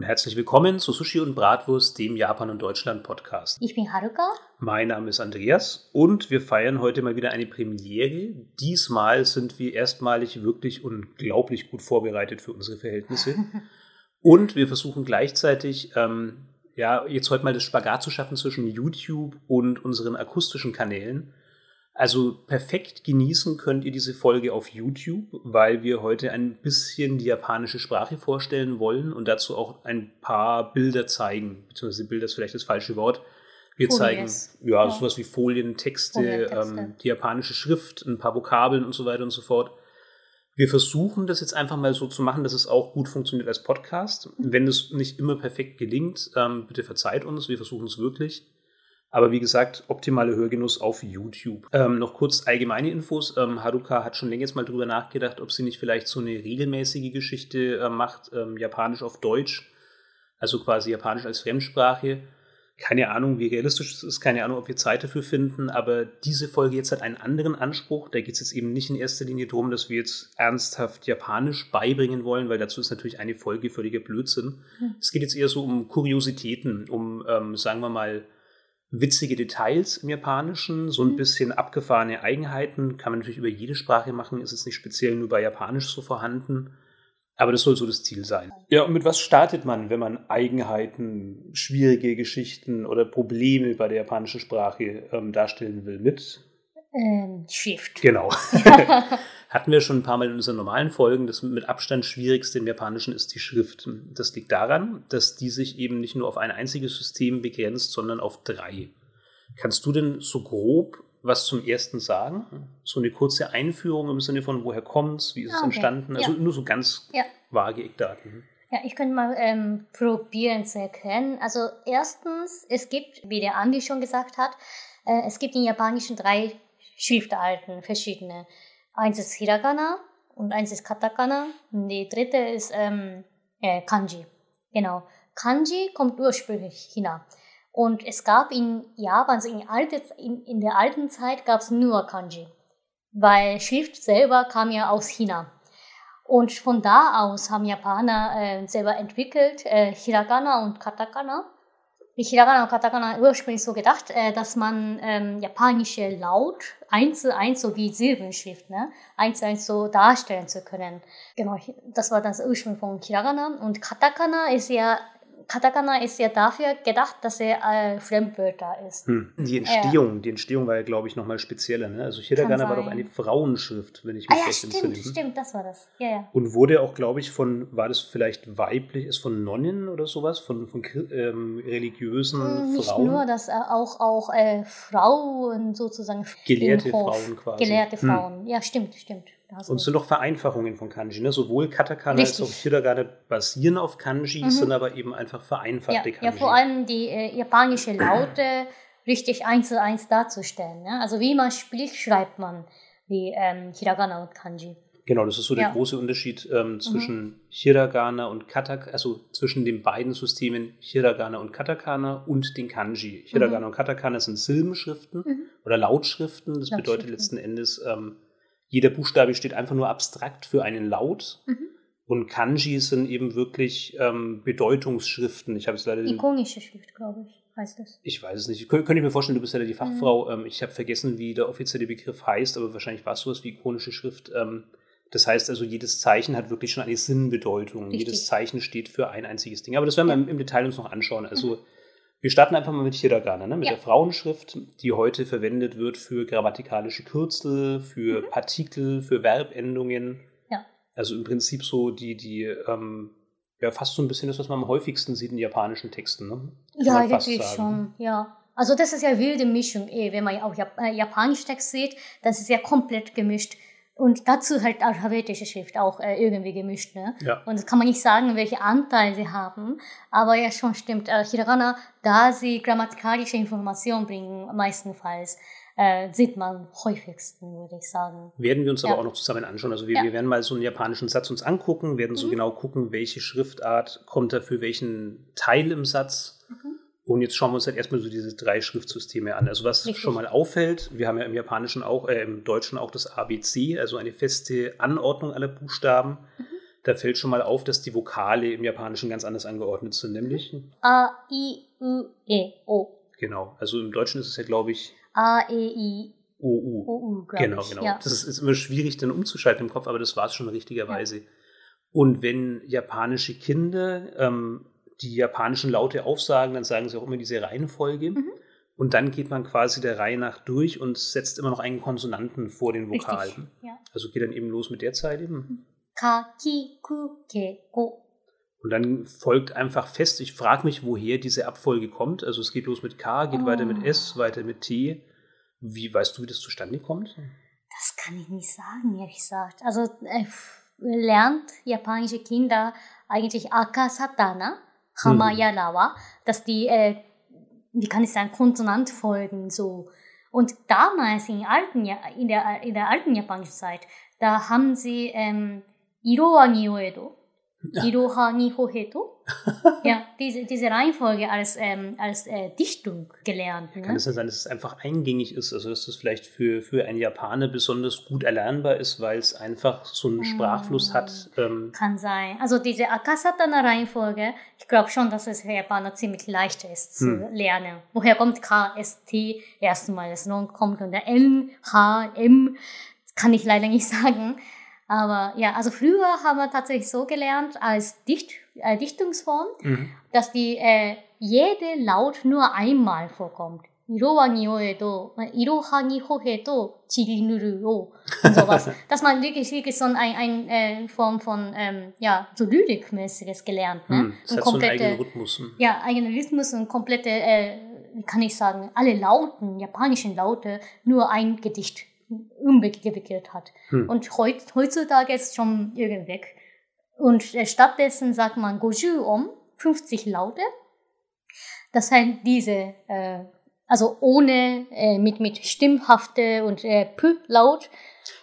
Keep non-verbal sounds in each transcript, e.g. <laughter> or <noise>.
und herzlich willkommen zu Sushi und Bratwurst, dem Japan und Deutschland Podcast. Ich bin Haruka. Mein Name ist Andreas und wir feiern heute mal wieder eine Premiere. Diesmal sind wir erstmalig wirklich unglaublich gut vorbereitet für unsere Verhältnisse. <laughs> und wir versuchen gleichzeitig, ähm, ja, jetzt heute mal das Spagat zu schaffen zwischen YouTube und unseren akustischen Kanälen. Also perfekt genießen könnt ihr diese Folge auf YouTube, weil wir heute ein bisschen die japanische Sprache vorstellen wollen und dazu auch ein paar Bilder zeigen, beziehungsweise Bilder ist vielleicht das falsche Wort. Wir Folies. zeigen ja, ja, sowas wie Folien, Texte, ähm, die japanische Schrift, ein paar Vokabeln und so weiter und so fort. Wir versuchen das jetzt einfach mal so zu machen, dass es auch gut funktioniert als Podcast. Wenn es nicht immer perfekt gelingt, ähm, bitte verzeiht uns, wir versuchen es wirklich. Aber wie gesagt, optimale Hörgenuss auf YouTube. Ähm, noch kurz allgemeine Infos. Ähm, Haruka hat schon längst mal drüber nachgedacht, ob sie nicht vielleicht so eine regelmäßige Geschichte äh, macht, ähm, Japanisch auf Deutsch. Also quasi Japanisch als Fremdsprache. Keine Ahnung, wie realistisch es ist, keine Ahnung, ob wir Zeit dafür finden, aber diese Folge jetzt hat einen anderen Anspruch. Da geht es jetzt eben nicht in erster Linie darum, dass wir jetzt ernsthaft Japanisch beibringen wollen, weil dazu ist natürlich eine Folge völliger Blödsinn. Hm. Es geht jetzt eher so um Kuriositäten, um, ähm, sagen wir mal, witzige Details im Japanischen, so ein mhm. bisschen abgefahrene Eigenheiten. Kann man natürlich über jede Sprache machen, ist es nicht speziell nur bei Japanisch so vorhanden. Aber das soll so das Ziel sein. Ja, und mit was startet man, wenn man Eigenheiten, schwierige Geschichten oder Probleme bei der japanischen Sprache ähm, darstellen will? Mit? Ähm, Schrift. Genau. <laughs> <laughs> Hatten wir schon ein paar Mal in unseren normalen Folgen. Das mit Abstand schwierigste im Japanischen ist die Schrift. Das liegt daran, dass die sich eben nicht nur auf ein einziges System begrenzt, sondern auf drei. Kannst du denn so grob was zum ersten sagen? So eine kurze Einführung im Sinne von, woher kommt's, wie ist es ah, okay. entstanden? Also ja. nur so ganz ja. vage Eckdaten. Ja, ich könnte mal ähm, probieren zu erklären. Also erstens, es gibt, wie der Andi schon gesagt hat, äh, es gibt in Japanischen drei Schriftarten, verschiedene. Eins ist Hiragana und eins ist Katakana. Und die dritte ist ähm, äh, Kanji. Genau. Kanji kommt ursprünglich China. Und es gab in Japan, also in, alte, in, in der alten Zeit gab es nur Kanji. Weil Schrift selber kam ja aus China. Und von da aus haben Japaner äh, selber entwickelt äh, Hiragana und Katakana wie Hiragana und Katakana ursprünglich so gedacht, äh, dass man ähm, japanische Laut eins zu eins, so wie Silbenschrift, ne, eins zu eins so darstellen zu können. Genau, das war das Ursprung von Hiragana. Und Katakana ist ja Katakana ist ja dafür gedacht, dass er äh, Fremdwörter ist. Hm. Die Entstehung, ja. die Entstehung war ja, glaube ich, nochmal spezieller. Ne? Also Hiragana war doch eine Frauenschrift, wenn ich mich ah, ja, recht entsinne. Stimmt, stimmt, das war das. Ja, ja. Und wurde auch, glaube ich, von, war das vielleicht weiblich, ist von Nonnen oder sowas, von, von ähm, religiösen hm, Nicht Frauen? Nicht nur, dass äh, auch, auch äh, Frauen sozusagen. Gelehrte Frauen quasi. Gelehrte hm. Frauen, hm. ja, stimmt, stimmt. Und es sind noch Vereinfachungen von Kanji. Ne? Sowohl Katakana Richtig. als auch Hiragana basieren auf Kanji, mhm. sind aber eben einfach vereinfachte ja, Kanji. Ja, vor allem die äh, japanische Laute <clears throat> richtig eins zu eins darzustellen. Ne? Also wie man spricht, schreibt man wie ähm, Hiragana und Kanji. Genau, das ist so der ja. große Unterschied ähm, mhm. zwischen mhm. Hiragana und Katakana, also zwischen den beiden Systemen Hiragana und Katakana und den Kanji. Hiragana mhm. und Katakana sind Silbenschriften mhm. oder Lautschriften. Das bedeutet letzten Endes, ähm, jeder Buchstabe steht einfach nur abstrakt für einen Laut. Mhm. Und Kanji sind eben wirklich ähm, Bedeutungsschriften. Ich habe es leider. Ikonische Schrift, glaube ich, heißt das. Ich weiß es nicht. Kön könnte ich mir vorstellen, du bist ja die Fachfrau. Mhm. Ähm, ich habe vergessen, wie der offizielle Begriff heißt, aber wahrscheinlich war es sowas wie ikonische Schrift. Ähm, das heißt also, jedes Zeichen hat wirklich schon eine Sinnbedeutung. Richtig. Jedes Zeichen steht für ein einziges Ding. Aber das werden wir im, im, Detail uns noch anschauen. Also mhm. Wir starten einfach mal mit Hiragana, ne? mit ja. der Frauenschrift, die heute verwendet wird für grammatikalische Kürzel, für mhm. Partikel, für Verbendungen. Ja. Also im Prinzip so die, die, ähm, ja, fast so ein bisschen das, was man am häufigsten sieht in japanischen Texten. Ne? ja, wirklich schon, ja. Also das ist ja wilde Mischung, eh, wenn man auch äh, japanische Text sieht, das ist ja komplett gemischt. Und dazu halt alphabetische Schrift auch äh, irgendwie gemischt. Ne? Ja. Und das kann man nicht sagen, welche Anteile sie haben. Aber ja, schon stimmt. Äh, Hiragana, da sie grammatikalische Informationen bringen, meistenfalls, äh, sieht man häufigsten, würde ich sagen. Werden wir uns ja. aber auch noch zusammen anschauen. Also wir, ja. wir, werden mal so einen japanischen Satz uns angucken, werden so mhm. genau gucken, welche Schriftart kommt da für welchen Teil im Satz. Und jetzt schauen wir uns halt erstmal so diese drei Schriftsysteme an. Also was Richtig. schon mal auffällt, wir haben ja im Japanischen auch, äh, im Deutschen auch das ABC, also eine feste Anordnung aller Buchstaben. Mhm. Da fällt schon mal auf, dass die Vokale im Japanischen ganz anders angeordnet sind, nämlich. A, I, U, E, O. Genau. Also im Deutschen ist es ja, glaube ich, A, E, I, O, U. O, U, Genau, genau. Ja. Das ist, ist immer schwierig dann umzuschalten im Kopf, aber das war es schon richtigerweise. Und wenn japanische Kinder ähm, die japanischen Laute aufsagen, dann sagen sie auch immer diese Reihenfolge. Mhm. Und dann geht man quasi der Reihe nach durch und setzt immer noch einen Konsonanten vor den Richtig. Vokalen. Ja. Also geht dann eben los mit der Zeit eben. Ka, Ki, Ku, Ke, Ko. Und dann folgt einfach fest, ich frage mich, woher diese Abfolge kommt. Also es geht los mit K, geht Oh. weiter mit S, weiter mit T. Wie weißt du, wie das zustande kommt? Das kann ich nicht sagen, ehrlich gesagt. Also äh, lernt japanische Kinder eigentlich Akasatana, Hamayarawa, dass die, äh, wie kann ich sagen, Konsonantfolgen so. Und damals in, alten, in, der, in der alten japanischen Zeit, da haben sie ähm, Iroha ni Oedo, Ja. Iroha ni Hoheto, <laughs> ja, diese, diese Reihenfolge als, ähm, als äh, Dichtung gelernt. Kann Ne? es ja sein, dass es einfach eingängig ist, also dass das vielleicht für, für einen Japaner besonders gut erlernbar ist, weil es einfach so einen Sprachfluss hat. Ähm, Kann sein. Also diese Akasatana-Reihenfolge, ich glaube schon, dass es für Japaner ziemlich leicht ist zu Hm. lernen. Woher kommt K, S, T? Erstmal das Non kommt und der N, H, M, kann ich leider nicht <laughs> sagen. Aber ja, also früher haben wir tatsächlich so gelernt als Dicht, äh, Dichtungsform, mhm. dass die äh, jede Laut nur einmal vorkommt. Iroha ni oedo, äh, iroha chirinuru o und sowas. <laughs> Dass man wirklich, wirklich so ein, ein äh, Form von, ähm, ja, so Lyrikmäßiges gelernt, ne? Hm, Es Und hat so einen eigenen Rhythmus. Hm. ja, eigenen Rhythmus und komplette, äh, wie kann ich sagen, alle Lauten, japanischen Laute, nur ein Gedicht umgewickelt hat. Hm. Und heut, heutzutage ist es schon irgendwie weg. Und äh, stattdessen sagt man Goju om, 50 Laute. Das heißt, diese, äh, also ohne, äh, mit, mit stimmhafte und äh, P-Laut.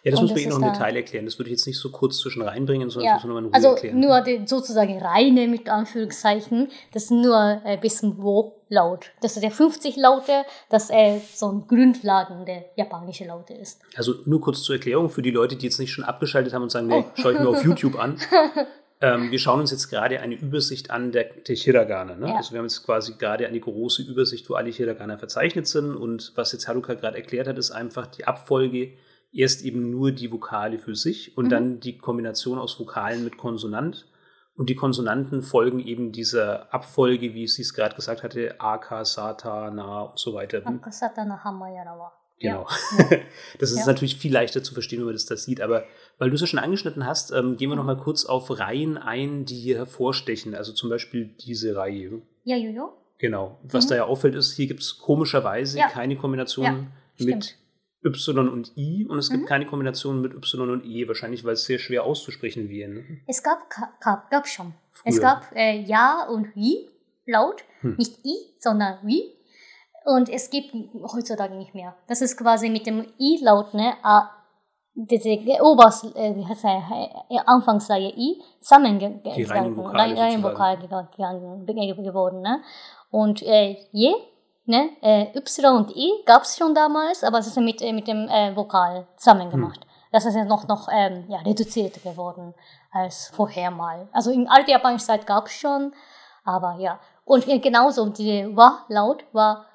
Ja, das Und muss man das eh noch im Detail erklären. Das würde ich jetzt nicht so kurz zwischen reinbringen, sondern Ja, das muss man nochmal in Ruhe also erklären. nur die, sozusagen reine, mit Anführungszeichen, das ist nur äh, bis zum Wo-Laut. Das ist der 50 Laute, das äh, so ein Grundlagen der japanische Laute ist. Also nur kurz zur Erklärung für die Leute, die jetzt nicht schon abgeschaltet haben und sagen, nee, Oh. schaue ich mir auf YouTube an. <laughs> ähm, wir schauen uns jetzt gerade eine Übersicht an der, der Hiragana. Ne? Ja. Also wir haben jetzt quasi gerade eine große Übersicht, wo alle Hiragana verzeichnet sind. Und was jetzt Haruka gerade erklärt hat, ist einfach die Abfolge. Erst eben nur die Vokale für sich und Mhm. dann die Kombination aus Vokalen mit Konsonant. Und die Konsonanten folgen eben dieser Abfolge, wie sie es gerade gesagt hatte, Aka, Sata, Na und so weiter. Hm? Akasatana Hamayarawa. Genau. Ja. <laughs> Das ist Ja. natürlich viel leichter zu verstehen, wenn man das da sieht. Aber weil du es ja schon angeschnitten hast, ähm, gehen wir noch mal kurz auf Reihen ein, die hier hervorstechen. Also zum Beispiel diese Reihe. Ja, Jojo. Genau. Was Mhm. da ja auffällt, ist, hier gibt es komischerweise Ja. keine Kombination mit. Y und I und es gibt Mhm. keine Kombination mit Y und E, wahrscheinlich weil es sehr schwer auszusprechen wäre. Ne? Es gab, gab, gab schon. Es Früher. gab äh, Ja und Wie Laut, Hm. nicht I, sondern Wie. Und es gibt heutzutage nicht mehr. Das ist quasi mit dem I-Laut, ne, A, diese Obers, äh, wie heißt er, äh, Anfangsreihe I, zusammengegangen. Die reinen Vokale Reihenvokal gegangen, ge- geworden, ne. Und äh, Je, ne, äh, Y und I gab es schon damals, aber es ist mit, äh, mit dem äh, Vokal zusammen gemacht. Das ist ja noch, noch ähm, ja, reduziert geworden als vorher mal. Also in alter japanischer Zeit gab es schon, aber ja. Und äh, genauso die Wa-Laut war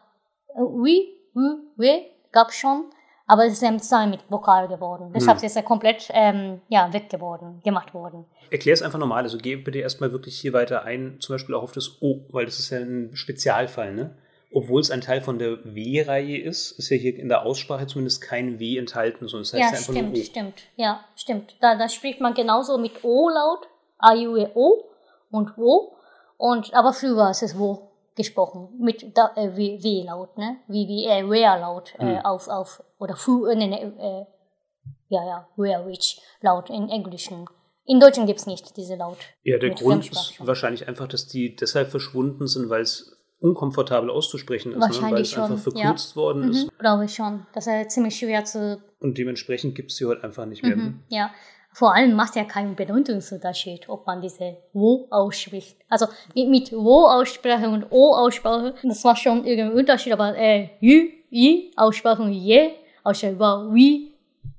äh, Wi, Wu, We gab es schon, aber es ist ja zusammen mit Vokal geworden. Deshalb ist er komplett ähm, ja, weg geworden, gemacht worden. Erklär es einfach normal. Also geh bitte erstmal wirklich hier weiter ein, zum Beispiel auch auf das O, weil das ist ja ein Spezialfall, ne? Obwohl es ein Teil von der W-Reihe ist, ist ja hier in der Aussprache zumindest kein W enthalten, sondern es heißt ja, ja, einfach stimmt, nur O. stimmt. Ja, stimmt. Da, da spricht man genauso mit O-Laut, A, U, E, O und Wo. Und, aber früher ist es Wo gesprochen, mit da, äh, W- W-Laut, ne? Wie, wie, äh, Where-Laut, äh, Hm. auf, auf, oder Fu, äh, ne, ne, äh, ja, ja, Where, which, Laut in Englischen. In Deutschen gibt es nicht diese Laut. Ja, der Grund ist wahrscheinlich einfach, dass die deshalb verschwunden sind, weil es unkomfortabel auszusprechen ist, ne? weil es einfach schon, verkürzt worden ist. Mhm, glaube ich schon. Das ist ziemlich schwer zu Und dementsprechend gibt es sie heute einfach nicht mehr. Mhm, ja. Vor allem macht ja keinen Bedeutungsunterschied, ob man diese Wo ausspricht. Also mit, mit Wo-Aussprache und O-Aussprache, das macht schon irgendwie einen Unterschied, aber äh, Ü, I, Aussprache und Je, Aussprache war Wie,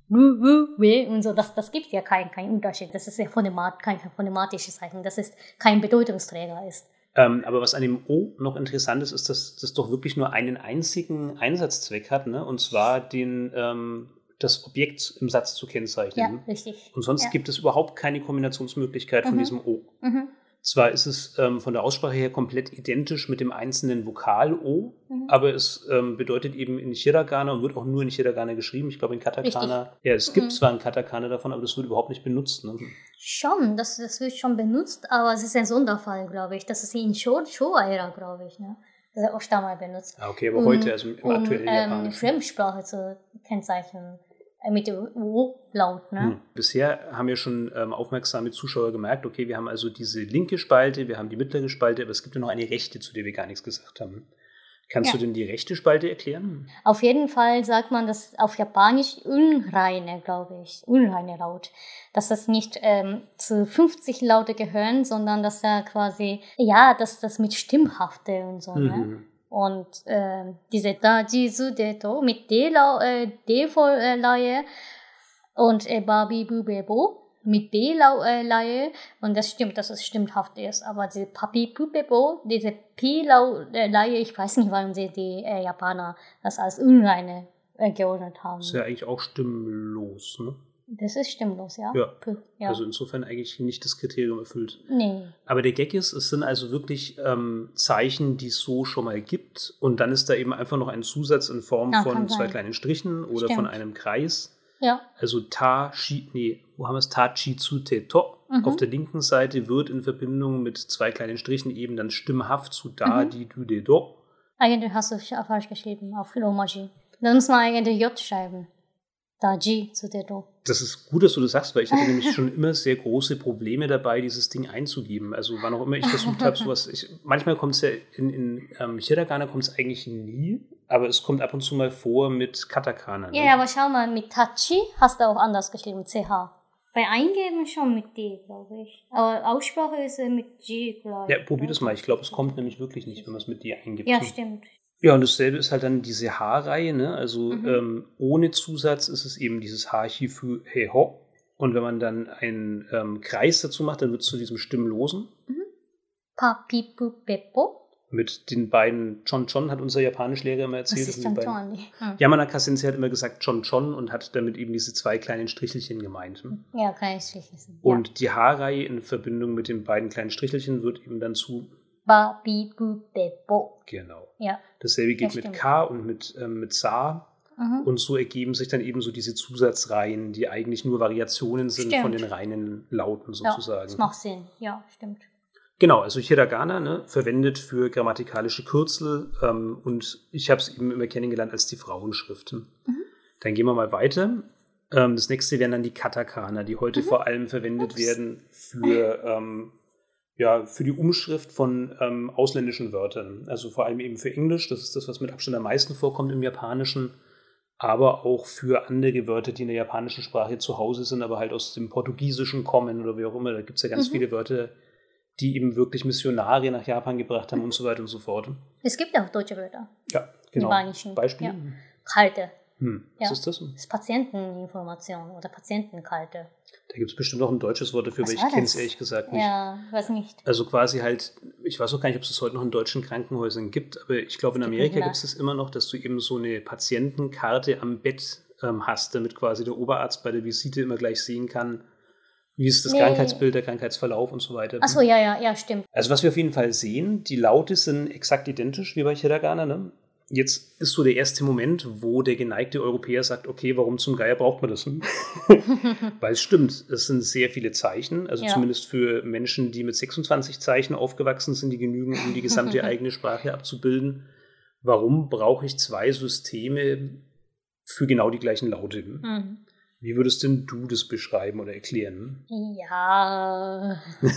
und so, das, das gibt ja keinen kein Unterschied. Das ist ja phonematisches Zeichen, das ist kein Bedeutungsträger ist. Ähm, aber was an dem O noch interessant ist, ist, dass das doch wirklich nur einen einzigen Einsatzzweck hat, ne? und zwar den, ähm, das Objekt im Satz zu kennzeichnen. Ja, richtig. Und sonst ja. gibt es überhaupt keine Kombinationsmöglichkeit von Mhm. diesem O. Mhm. Zwar ist es ähm, von der Aussprache her komplett identisch mit dem einzelnen Vokal O, Mhm. aber es ähm, bedeutet eben in Hiragana und wird auch nur in Hiragana geschrieben. Ich glaube in Katakana. Ja, es gibt Mhm. zwar ein Katakana davon, aber das wird überhaupt nicht benutzt. Ne? Schon, das, das wird schon benutzt, aber es ist ein Sonderfall, glaube ich. Das ist in Show- Showa-Ära, glaube ich. Ne? Das wird oft damals benutzt. Ah, okay, aber Um- heute, also im um aktuellen ähm, Japanischen. Fremdsprache zu kennzeichnen. Äh, mit dem O-Laut, ne? Hm. Bisher haben ja schon ähm, aufmerksame Zuschauer gemerkt, okay, wir haben also diese linke Spalte, wir haben die mittlere Spalte, aber es gibt ja noch eine rechte, zu der wir gar nichts gesagt haben. Kannst Ja. du denn die rechte Spalte erklären? Auf jeden Fall sagt man das auf Japanisch unreine, glaube ich. Unreine Laut. Dass das nicht ähm, zu 50 Laute gehören, sondern dass er quasi, ja, dass das mit Stimmhafte und so, ne? Und ähm, diese da Jisu Deto mit äh, D-Leihe und äh, Babi Bubebo mit B-Leihe und das stimmt, dass es stimmhaft ist. Aber diese Papi Bubebo, diese P-Leihe, ich weiß nicht, warum sie die äh, Japaner das als unreine äh, geordnet haben. Ist ja eigentlich auch stimmlos, ne? Das ist stimmlos, ja? Ja. Ja. Also insofern eigentlich nicht das Kriterium erfüllt. nee. Aber der Gag ist, es sind also wirklich ähm, Zeichen, die es so schon mal gibt. Und dann ist da eben einfach noch ein Zusatz in Form Ja, von kann zwei sein. kleinen Strichen oder von Stimmt. einem Kreis. Ja. Also Ta, Shi, nee, wo haben wir es? Ta, Chi, Tsu, Te, To. Mhm. Auf der linken Seite wird in Verbindung mit zwei kleinen Strichen eben dann stimmhaft zu Da, Mhm. Di, Du, De, Do. Eigentlich hast du es falsch geschrieben auf Romaji. Dann muss man eigentlich J schreiben. Da Ji zu der Do. Das ist gut, dass du das sagst, weil ich hatte nämlich schon immer sehr große Probleme dabei, dieses Ding einzugeben. Also wann auch immer ich versucht habe, sowas. Ich, manchmal kommt es ja in, in ähm, Hiragana kommt es eigentlich nie, aber es kommt ab und zu mal vor mit Katakana. Ne? Ja, aber schau mal, mit Tachi hast du auch anders geschrieben, CH. Bei Eingeben schon mit D, glaube ich. Aber Aussprache ist mit G gleich. Ja, probier das mal. Ich glaube, es kommt nämlich wirklich nicht, wenn man es mit dir eingibt. Ja, stimmt. Ja, und dasselbe ist halt dann diese H-Reihe, ne? Also Mhm. ähm, ohne Zusatz ist es eben dieses H-Chi für He Ho. Und wenn man dann einen ähm, Kreis dazu macht, dann wird es zu diesem Stimmlosen. Pa, Pi, Pu, Beppo. Mit den beiden Chon Chon hat unser Japanischlehrer immer Das erzählt. ist sind dann die beiden. Tony. Hm. Yamanaka Sensei hat immer gesagt Chon Chon und hat damit eben diese zwei kleinen Strichelchen gemeint. ne? Ja, ich schließen. Und die H-Reihe in Verbindung mit den beiden kleinen Strichelchen wird eben dann zu, ja. Ba, Pi, Pu, Beppo. genau. Ja. Dasselbe geht Das mit. K und mit, ähm, mit Sa. Mhm. Und so ergeben sich dann eben so diese Zusatzreihen, die eigentlich nur Variationen sind Stimmt. von den reinen Lauten Ja, sozusagen. das macht Sinn. Ja, stimmt. Genau, also Hiragana ne, verwendet für grammatikalische Kürzel ähm, und ich habe es eben immer kennengelernt als die Frauenschrift. Mhm. Dann gehen wir mal weiter. Ähm, das nächste wären dann die Katakana, die heute vor allem verwendet Mhm. Ups. werden für, ähm, ja, für die Umschrift von ähm, ausländischen Wörtern. Also vor allem eben für Englisch, das ist das, was mit Abstand am meisten vorkommt im Japanischen, aber auch für andere Wörter, die in der japanischen Sprache zu Hause sind, aber halt aus dem Portugiesischen kommen oder wie auch immer. Da gibt es ja ganz Mhm. viele Wörter, die eben wirklich Missionare nach Japan gebracht haben und so weiter und so fort. Es gibt auch deutsche Wörter. Ja, genau. Japanischen, Beispiel? ja. Kalte. Hm, was Ja. ist das? Das ist Patienteninformation oder Patientenkalte. Da gibt es bestimmt auch ein deutsches Wort dafür, Was aber ich kenne es ehrlich gesagt nicht. Ja, weiß nicht. Also quasi halt, ich weiß auch gar nicht, ob es das heute noch in deutschen Krankenhäusern gibt, aber ich glaube, in Amerika gibt es das immer noch, dass du eben so eine Patientenkarte am Bett ähm, hast, damit quasi der Oberarzt bei der Visite immer gleich sehen kann, wie ist das Nee. Krankheitsbild, der Krankheitsverlauf und so weiter. Achso, ja, ja, ja, stimmt. Also was wir auf jeden Fall sehen, die Laute sind exakt identisch wie bei Hiragana. Ne? Jetzt ist so der erste Moment, wo der geneigte Europäer sagt, okay, warum zum Geier braucht man das? <laughs> Weil es stimmt, es sind sehr viele Zeichen, also Ja. zumindest für Menschen, die mit 26 Zeichen aufgewachsen sind, die genügen, um die gesamte <laughs> eigene Sprache abzubilden. Warum brauche ich zwei Systeme für genau die gleichen Laute? Mhm. Wie würdest denn du das beschreiben oder erklären? Ja. <laughs>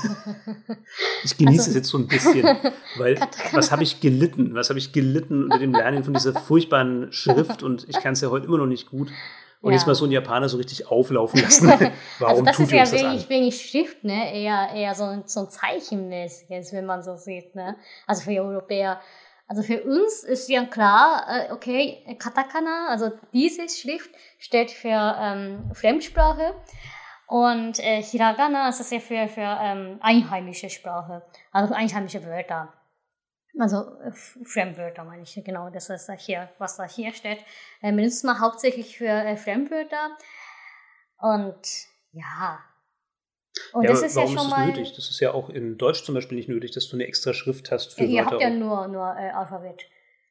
Ich genieße Also- es jetzt so ein bisschen, <laughs> weil was habe ich gelitten? Was habe ich gelitten unter dem Lernen von dieser furchtbaren Schrift und ich kann es ja heute immer noch nicht gut. Und Ja. jetzt mal so einen Japaner so richtig auflaufen <laughs> lassen. Warum also das tut ist ja uns das wenig, an? wenig Schrift, ne? Eher, eher so, ein- so ein zeichenmäßiges, wenn man so sieht, ne? Also für Europäer. Also für uns ist ja klar, äh, okay, Katakana, also diese Schrift steht für ähm, Fremdsprache und äh, Hiragana ist das ja für, für ähm, einheimische Sprache, also einheimische Wörter. Also äh, Fremdwörter meine ich, genau, das ist hier, was da hier steht. Äh, benutzt man hauptsächlich für äh, Fremdwörter. Und ja, und ja, das ist warum ja schon ist das mal nötig? Das ist ja auch in Deutsch zum Beispiel nicht nötig, dass du eine extra Schrift hast für ja, Ihr habt ja nur, nur äh, Alphabet.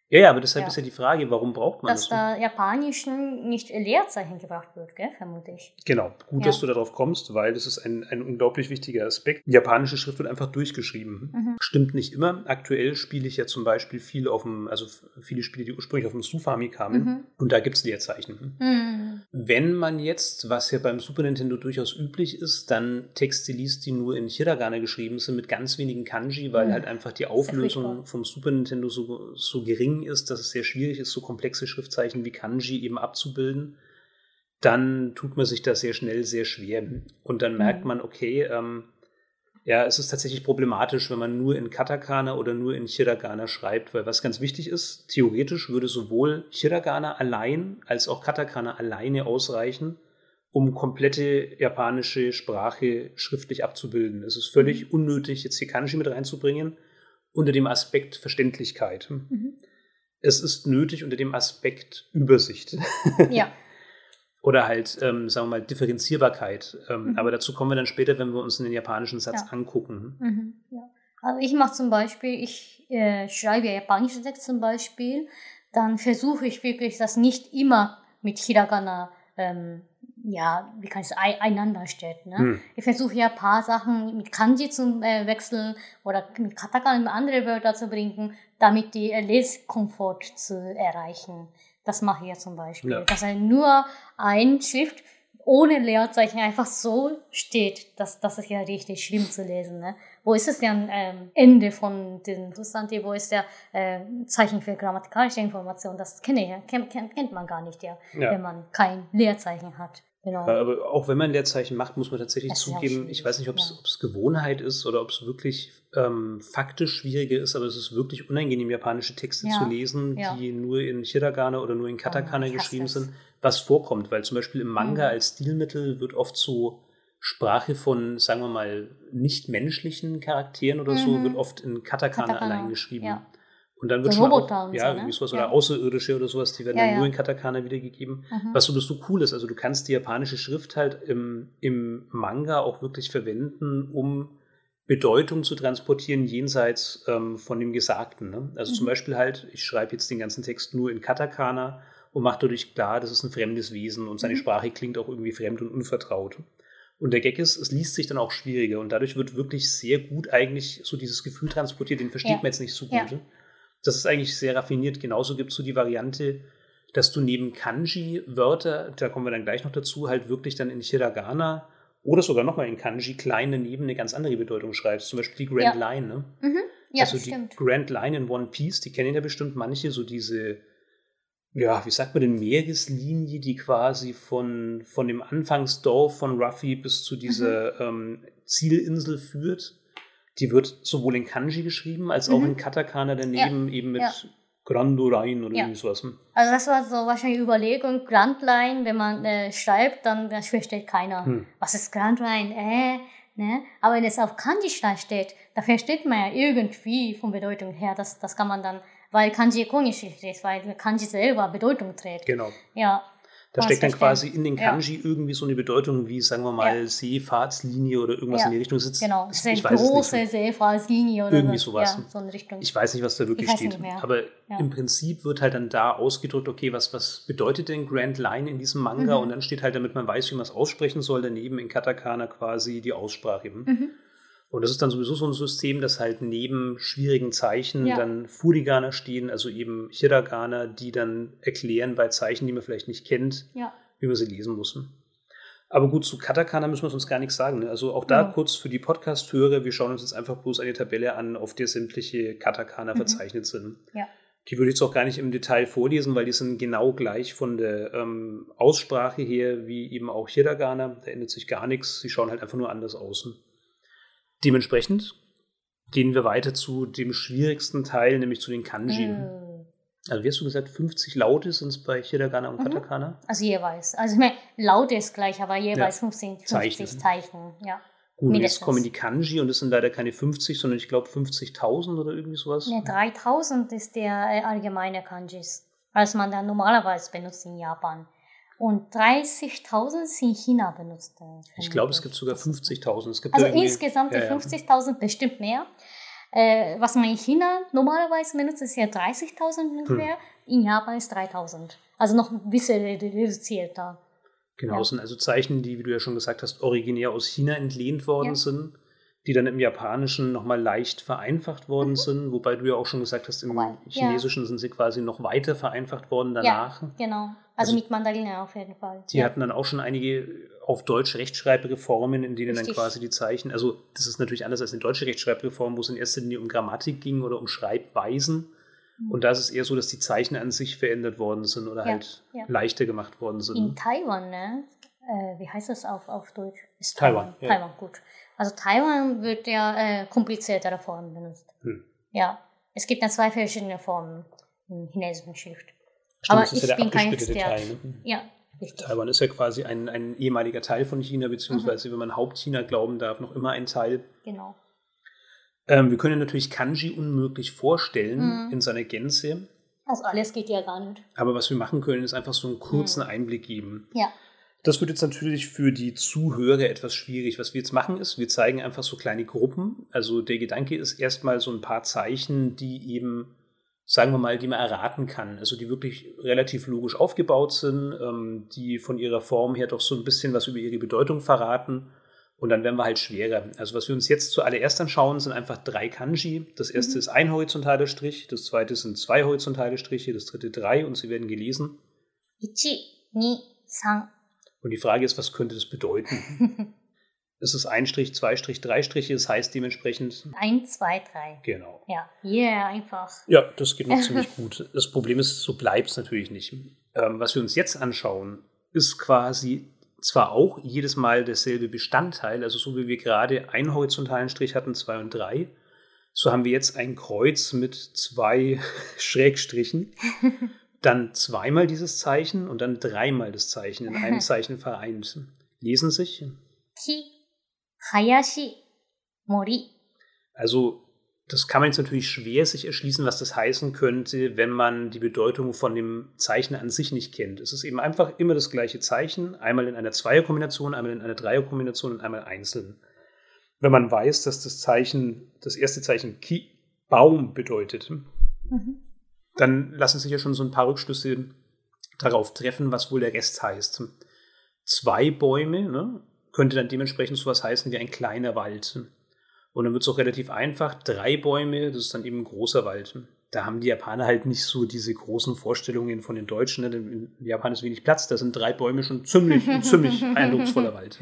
Ja, ja, aber deshalb ja. ist ja die Frage, warum braucht man dass das? Dass da Japanischen nicht Leerzeichen gebracht wird, gell, vermute ich. Genau, gut, ja. dass du darauf kommst, weil das ist ein, ein unglaublich wichtiger Aspekt. Japanische Schrift wird einfach durchgeschrieben. Mhm. Stimmt nicht immer. Aktuell spiele ich ja zum Beispiel viel auf dem, also viele Spiele, die ursprünglich auf dem Sufami kamen. Mhm. Und da gibt es Leerzeichen. Mhm. Wenn man jetzt, was ja beim Super Nintendo durchaus üblich ist, dann Texte liest, die nur in Hiragana geschrieben sind, mit ganz wenigen Kanji, weil mhm. halt einfach die Auflösung vom Super Nintendo so, so gering ist, dass es sehr schwierig ist, so komplexe Schriftzeichen wie Kanji eben abzubilden, dann tut man sich da sehr schnell sehr schwer. Und dann merkt mhm. man, okay, ähm, ja, es ist tatsächlich problematisch, wenn man nur in Katakana oder nur in Hiragana schreibt, weil was ganz wichtig ist, theoretisch würde sowohl Hiragana allein als auch Katakana alleine ausreichen, um komplette japanische Sprache schriftlich abzubilden. Es ist völlig mhm. unnötig, jetzt hier Kanji mit reinzubringen, unter dem Aspekt Verständlichkeit. Mhm es ist nötig unter dem Aspekt Übersicht. Ja. <laughs> Oder halt, ähm, sagen wir mal, Differenzierbarkeit. Ähm, mhm. Aber dazu kommen wir dann später, wenn wir uns den japanischen Satz ja. angucken. Mhm. Ja. Also ich mache zum Beispiel, ich äh, schreibe japanische Text zum Beispiel, dann versuche ich wirklich, das nicht immer mit Hiragana ähm, ja, wie kann ich es einander steht. Ne? Hm. Ich versuche ja ein paar Sachen mit Kanji zu äh, wechseln oder mit Katakana andere Wörter zu bringen, damit die Leskomfort zu erreichen. Das mache ich ja zum Beispiel. Ja. Dass er nur ein Schrift ohne Leerzeichen einfach so steht, dass das ist ja richtig schlimm zu lesen. Ne? Wo ist es denn ähm, Ende von dem Substantiv? Wo ist der äh, Zeichen für grammatikalische Information? Das kenne ich, kennt, kennt man gar nicht, ja, ja, wenn man kein Leerzeichen hat. Genau. Aber auch wenn man Leerzeichen macht, muss man tatsächlich das zugeben, ich weiß nicht, ob es ja. Gewohnheit ist oder ob es wirklich ähm, faktisch schwieriger ist, aber es ist wirklich unangenehm, japanische Texte ja. zu lesen, ja. die nur in Hiragana oder nur in Katakana oh, geschrieben sind, was vorkommt. Weil zum Beispiel im Manga mhm. als Stilmittel wird oft so Sprache von, sagen wir mal, nicht menschlichen Charakteren oder mhm. so, wird oft in Katakana, Katakana. allein geschrieben. Und dann wird so schon Roboter auch, ja, so, ne? sowas ja. oder Außerirdische oder sowas, die werden ja, dann nur in Katakana wiedergegeben. Mhm. Was so so cool ist, also du kannst die japanische Schrift halt im, im Manga auch wirklich verwenden, um Bedeutung zu transportieren jenseits ähm, von dem Gesagten. Ne? Also mhm. zum Beispiel halt, ich schreibe jetzt den ganzen Text nur in Katakana und mache dadurch klar, das ist ein fremdes Wesen und seine mhm. Sprache klingt auch irgendwie fremd und unvertraut. Und der Gag ist, es liest sich dann auch schwieriger und dadurch wird wirklich sehr gut eigentlich so dieses Gefühl transportiert, den versteht ja. man jetzt nicht so gut. Ja. Das ist eigentlich sehr raffiniert. Genauso gibt es so die Variante, dass du neben Kanji-Wörter, da kommen wir dann gleich noch dazu, halt wirklich dann in Hiragana oder sogar nochmal in Kanji klein daneben eine ganz andere Bedeutung schreibst. Zum Beispiel die Grand ja. Line. Ne? Mhm. Ja, also die stimmt. Grand Line in One Piece, die kennen ja bestimmt manche, so diese, ja, wie sagt man denn, Meereslinie, die quasi von, von dem Anfangsdorf von Ruffy bis zu dieser mhm. ähm, Zielinsel führt. Die wird sowohl in Kanji geschrieben, als auch mhm. in Katakana daneben, ja. eben mit ja. Grando Line oder ja. irgendwie sowas. Hm. Also das war so wahrscheinlich Überlegung, Grand Line, wenn man äh, schreibt, dann das versteht keiner. Hm. Was ist Grand Line? Äh, ne? Aber wenn es auf Kanji steht, da versteht man ja irgendwie von Bedeutung her, das, das kann man dann, weil Kanji ikonisch ist, weil Kanji selber Bedeutung trägt. Genau. Ja, da steckt dann quasi in den Kanji ja. irgendwie so eine Bedeutung wie, sagen wir mal, ja. Seefahrtslinie oder irgendwas ja. in die Richtung sitzt. Genau, das ist eine große Seefahrtslinie oder irgendwie sowas. so in Richtung. Ich weiß nicht, was da wirklich steht. Aber im Prinzip wird halt dann da ausgedrückt, okay, was, was bedeutet denn Grand Line in diesem Manga? Mhm. Und dann steht halt, damit man weiß, wie man es aussprechen soll, daneben in Katakana quasi die Aussprache. Mhm. Und das ist dann sowieso so ein System, das halt neben schwierigen Zeichen ja. dann Furigana stehen, also eben Hiragana, die dann erklären bei Zeichen, die man vielleicht nicht kennt, ja. wie man sie lesen muss. Aber gut, zu Katakana müssen wir uns gar nichts sagen. Ne? Also auch da ja. kurz für die Podcast-Hörer, wir schauen uns jetzt einfach bloß eine Tabelle an, auf der sämtliche Katakana mhm. verzeichnet sind. Ja. Die würde ich jetzt auch gar nicht im Detail vorlesen, weil die sind genau gleich von der ähm, Aussprache her wie eben auch Hiragana. Da ändert sich gar nichts. Sie schauen halt einfach nur anders aus. Dementsprechend gehen wir weiter zu dem schwierigsten Teil, nämlich zu den Kanji. Mm. Also wie hast du gesagt, 50 Laute sind es bei Hiragana und Mhm. Katakana? Also jeweils. Also ich meine, laut ist gleich, aber jeweils Ja. 15, 50 Zeichen. Zeichen. Ja. Gut, und jetzt Mindestens. kommen die Kanji und es sind leider keine 50, sondern ich glaube 50.000 oder irgendwie sowas. Ne, 3000 ist der äh, allgemeine Kanjis, was man dann normalerweise benutzt in Japan. Und 30.000 sind in China benutzt. äh, Ich glaube, es gibt sogar 50.000. Es gibt Also insgesamt ja, ja. 50.000 bestimmt mehr. Äh, was man in China normalerweise benutzt, ist ja 30.000 Hm. ungefähr. In Japan ist 3.000. Also noch ein bisschen redu- reduzierter. Genau, Ja. es sind also Zeichen, die, wie du ja schon gesagt hast, originär aus China entlehnt worden Ja. sind, die dann im Japanischen nochmal leicht vereinfacht worden sind, wobei du ja auch schon gesagt hast, im Mhm. Ja. Chinesischen sind sie quasi noch weiter vereinfacht worden danach. Genau. Also, Also- mit Mandarine auf jeden Fall. Die ja. hatten dann auch schon einige auf Deutsch Rechtschreibreformen, in denen Richtig. dann quasi die Zeichen, also das ist natürlich anders als eine deutsche Rechtschreibreform, wo es in erster Linie um Grammatik ging oder um Schreibweisen. Mhm. Und da ist es eher so, dass die Zeichen an sich verändert worden sind oder Ja, halt ja. leichter gemacht worden sind. In Taiwan, ne? Äh, wie heißt das auf, auf Deutsch? Ist Taiwan, ja. Taiwan, gut. Also Taiwan wird ja äh, kompliziertere Formen benutzt. Hm. Ja. Es gibt dann zwei verschiedene Formen in chinesischen Schrift. Stimmt, aber ich ja bin kein Experte. Teil. Ne? Ja, richtig. Taiwan ist ja quasi ein, ein ehemaliger Teil von China, Mhm. beziehungsweise, wenn man Hauptchina glauben darf, noch immer ein Teil. Genau. Ähm, wir können natürlich Kanji unmöglich vorstellen Mhm. in seiner Gänze. Also alles geht ja gar nicht. Aber was wir machen können, ist einfach so einen kurzen Mhm. Einblick geben. Ja. Das wird jetzt natürlich für die Zuhörer etwas schwierig. Was wir jetzt machen, ist, wir zeigen einfach so kleine Gruppen. Also der Gedanke ist erstmal so ein paar Zeichen, die eben, sagen wir mal, die man erraten kann. Also die wirklich relativ logisch aufgebaut sind, ähm, die von ihrer Form her doch so ein bisschen was über ihre Bedeutung verraten. Und dann werden wir halt schwerer. Also was wir uns jetzt zuallererst anschauen, sind einfach drei Kanji. Das erste Mhm. ist ein horizontaler Strich, das zweite sind zwei horizontale Striche, das dritte drei und sie werden gelesen. 1、2、3。Und die Frage ist, was könnte das bedeuten? <laughs> es ist ein Strich, zwei Strich, drei Striche, das heißt dementsprechend, 1, 2, 3. genau. Ja. Yeah, einfach. Ja, das geht noch <laughs> ziemlich gut. Das Problem ist, so bleibt es natürlich nicht. Ähm, was wir uns jetzt anschauen, ist quasi zwar auch jedes Mal derselbe Bestandteil, also so wie wir gerade einen horizontalen Strich hatten, zwei und drei, so haben wir jetzt ein Kreuz mit zwei <laughs> Schrägstrichen, dann zweimal dieses Zeichen und dann dreimal das Zeichen in einem <laughs> Zeichen vereint. Lesen sich Ki, Hayashi, Mori. Also das kann man jetzt natürlich schwer sich erschließen, was das heißen könnte, wenn man die Bedeutung von dem Zeichen an sich nicht kennt. Es ist eben einfach immer das gleiche Zeichen, einmal in einer Zweierkombination, einmal in einer Dreierkombination und einmal einzeln. Wenn man weiß, dass das Zeichen, das erste Zeichen Ki Baum bedeutet, mhm dann lassen sich ja schon so ein paar Rückschlüsse darauf treffen, was wohl der Rest heißt. Zwei Bäume ne, könnte dann dementsprechend sowas heißen wie ein kleiner Wald. Und dann wird es auch relativ einfach. Drei Bäume, das ist dann eben ein großer Wald. Da haben die Japaner halt nicht so diese großen Vorstellungen von den Deutschen. Ne? denn In Japan ist wenig Platz, da sind drei Bäume schon ziemlich, ein <laughs> ziemlich eindrucksvoller Wald.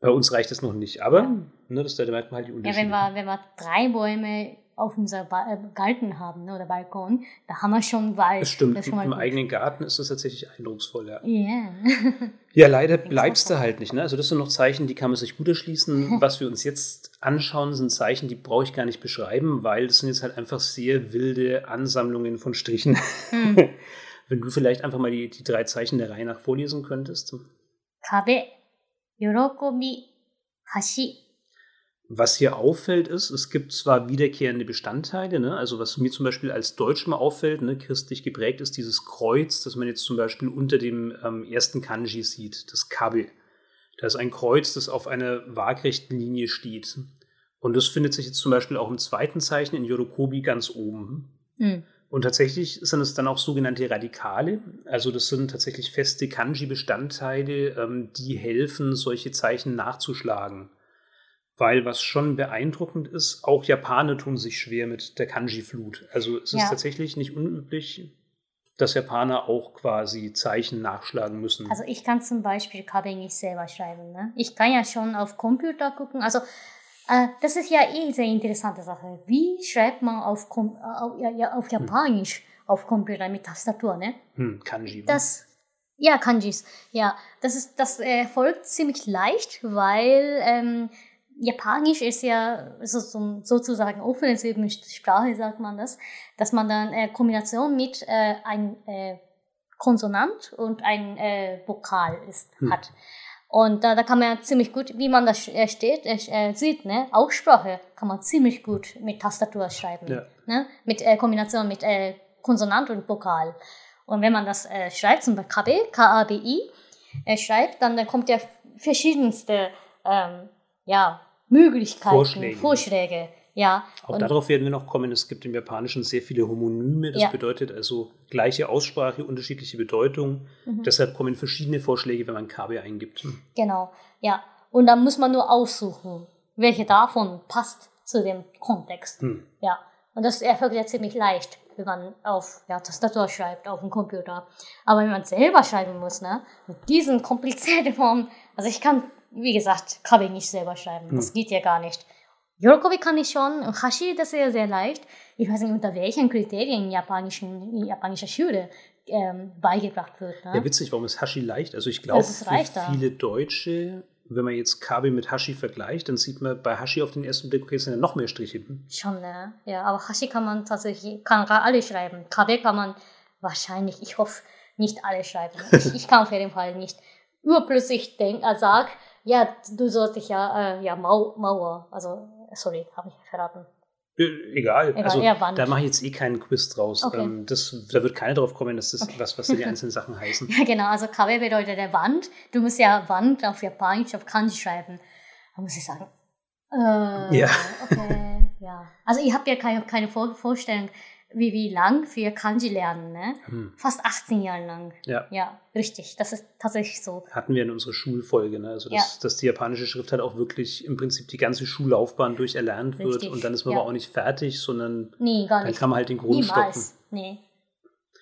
Bei uns reicht das noch nicht, aber ne, das, da merkt man halt die Ja, Unterschiede. wenn wir, wenn wir drei Bäume auf unserem ba äh, Garten haben ne, oder Balkon, da haben wir schon Wald. Das stimmt, das im gut. eigenen Garten ist das tatsächlich eindrucksvoll, ja. Yeah. <laughs> ja, leider bleibst du halt nicht. Ne? Also das sind noch Zeichen, die kann man sich gut erschließen. <laughs> Was wir uns jetzt anschauen, sind Zeichen, die brauche ich gar nicht beschreiben, weil das sind jetzt halt einfach sehr wilde Ansammlungen von Strichen. Hm. <laughs> Wenn du vielleicht einfach mal die, die drei Zeichen der Reihe nach vorlesen könntest. Kabe, Yorokobi, Hashi. Was hier auffällt, ist, es gibt zwar wiederkehrende Bestandteile, ne? also was mir zum Beispiel als Deutsch mal auffällt, ne? christlich geprägt ist dieses Kreuz, das man jetzt zum Beispiel unter dem ähm, ersten Kanji sieht, das Kabe. Da ist ein Kreuz, das auf einer waagrechten Linie steht. Und das findet sich jetzt zum Beispiel auch im zweiten Zeichen in Yorokobi ganz oben. うん。Und tatsächlich sind es dann auch sogenannte Radikale. Also das sind tatsächlich feste Kanji-Bestandteile, ähm, die helfen, solche Zeichen nachzuschlagen. Weil was schon beeindruckend ist, auch Japaner tun sich schwer mit der Kanji-Flut. Also es ist Ja. tatsächlich nicht unüblich, dass Japaner auch quasi Zeichen nachschlagen müssen. Also ich kann zum Beispiel Kabel nicht selber schreiben. Ne? Ich kann ja schon auf Computer gucken. Also äh, das ist ja eh sehr interessante Sache. Wie schreibt man auf, Com äh, auf, ja, auf Japanisch auf Computer mit Tastatur? Ne? hm, Kanji. Das ja Kanjis. Ja, das ist das äh, folgt ziemlich leicht, weil ähm, Japanisch ist ja so, so, sozusagen offene Sprache, sagt man das, dass man dann äh, Kombination mit äh, ein äh, Konsonant und ein äh, Vokal ist, hm. hat. Und da, da kann man ja ziemlich gut, wie man das äh, steht, äh, sieht, ne, Aussprache kann man ziemlich gut mit Tastatur schreiben. Ja. Ne? Mit äh, Kombination mit äh, Konsonant und Vokal. Und wenn man das äh, schreibt, zum Beispiel KB, K-A-B-I, äh, schreibt, dann, dann kommt ja verschiedenste ähm, ja, Möglichkeiten, Vorschläge. Vorschläge. Ja. Auch und darauf werden wir noch kommen. Es gibt im Japanischen sehr viele Homonyme. Das ja. bedeutet also gleiche Aussprache, unterschiedliche Bedeutung. Mhm. Deshalb kommen verschiedene Vorschläge, wenn man KB eingibt. Genau, ja. Und dann muss man nur aussuchen, welche davon passt zu dem Kontext. Hm. Ja. Und das erfolgt ja ziemlich leicht, wenn man auf ja, Tastatur schreibt, auf dem Computer. Aber wenn man selber schreiben muss, ne, mit diesen komplizierten Formen, also ich kann, wie gesagt, KB nicht selber schreiben. Hm. Das geht ja gar nicht. Yorokobi kann ich schon. Hashi, das ist ja sehr leicht. Ich weiß nicht, unter welchen Kriterien japanischen, japanischer Schule ähm, beigebracht wird. Ne? Ja, witzig, warum ist Hashi leicht? Also ich glaube, für viele Deutsche, wenn man jetzt Kabi mit Hashi vergleicht, dann sieht man bei Hashi auf den ersten Blick, okay, sind ja noch mehr Striche. Schon, ne? Ja, aber Hashi kann man tatsächlich, kann alle schreiben. Kabe kann man wahrscheinlich, ich hoffe, nicht alle schreiben. Ich, ich kann auf jeden Fall nicht überplötzlich denken, äh, sag, ja, du sollst dich ja, äh, ja, Mauer, also Sorry, habe ich verraten. Egal, Egal also da mache ich jetzt eh keinen Quiz draus. Okay. Ähm, das, da wird keiner drauf kommen, dass das okay. was, was die <laughs> einzelnen Sachen heißen. Ja, genau, also Kabe bedeutet der Wand. Du musst ja Wand auf Japanisch, auf Kanji schreiben. Da muss ich sagen, äh, ja. okay, ja. Also ich habe ja keine, keine Vorstellung, wie, wie lang für Kanji lernen, ne? Hm. Fast 18 Jahre lang. Ja. Ja, richtig. Das ist tatsächlich so. Hatten wir in unserer Schulfolge, ne? Also, dass, ja. dass die japanische Schrift halt auch wirklich im Prinzip die ganze Schullaufbahn durch erlernt richtig. wird und dann ist man ja. aber auch nicht fertig, sondern nee, gar dann kann man halt den Grund Niemals. stoppen. Nee.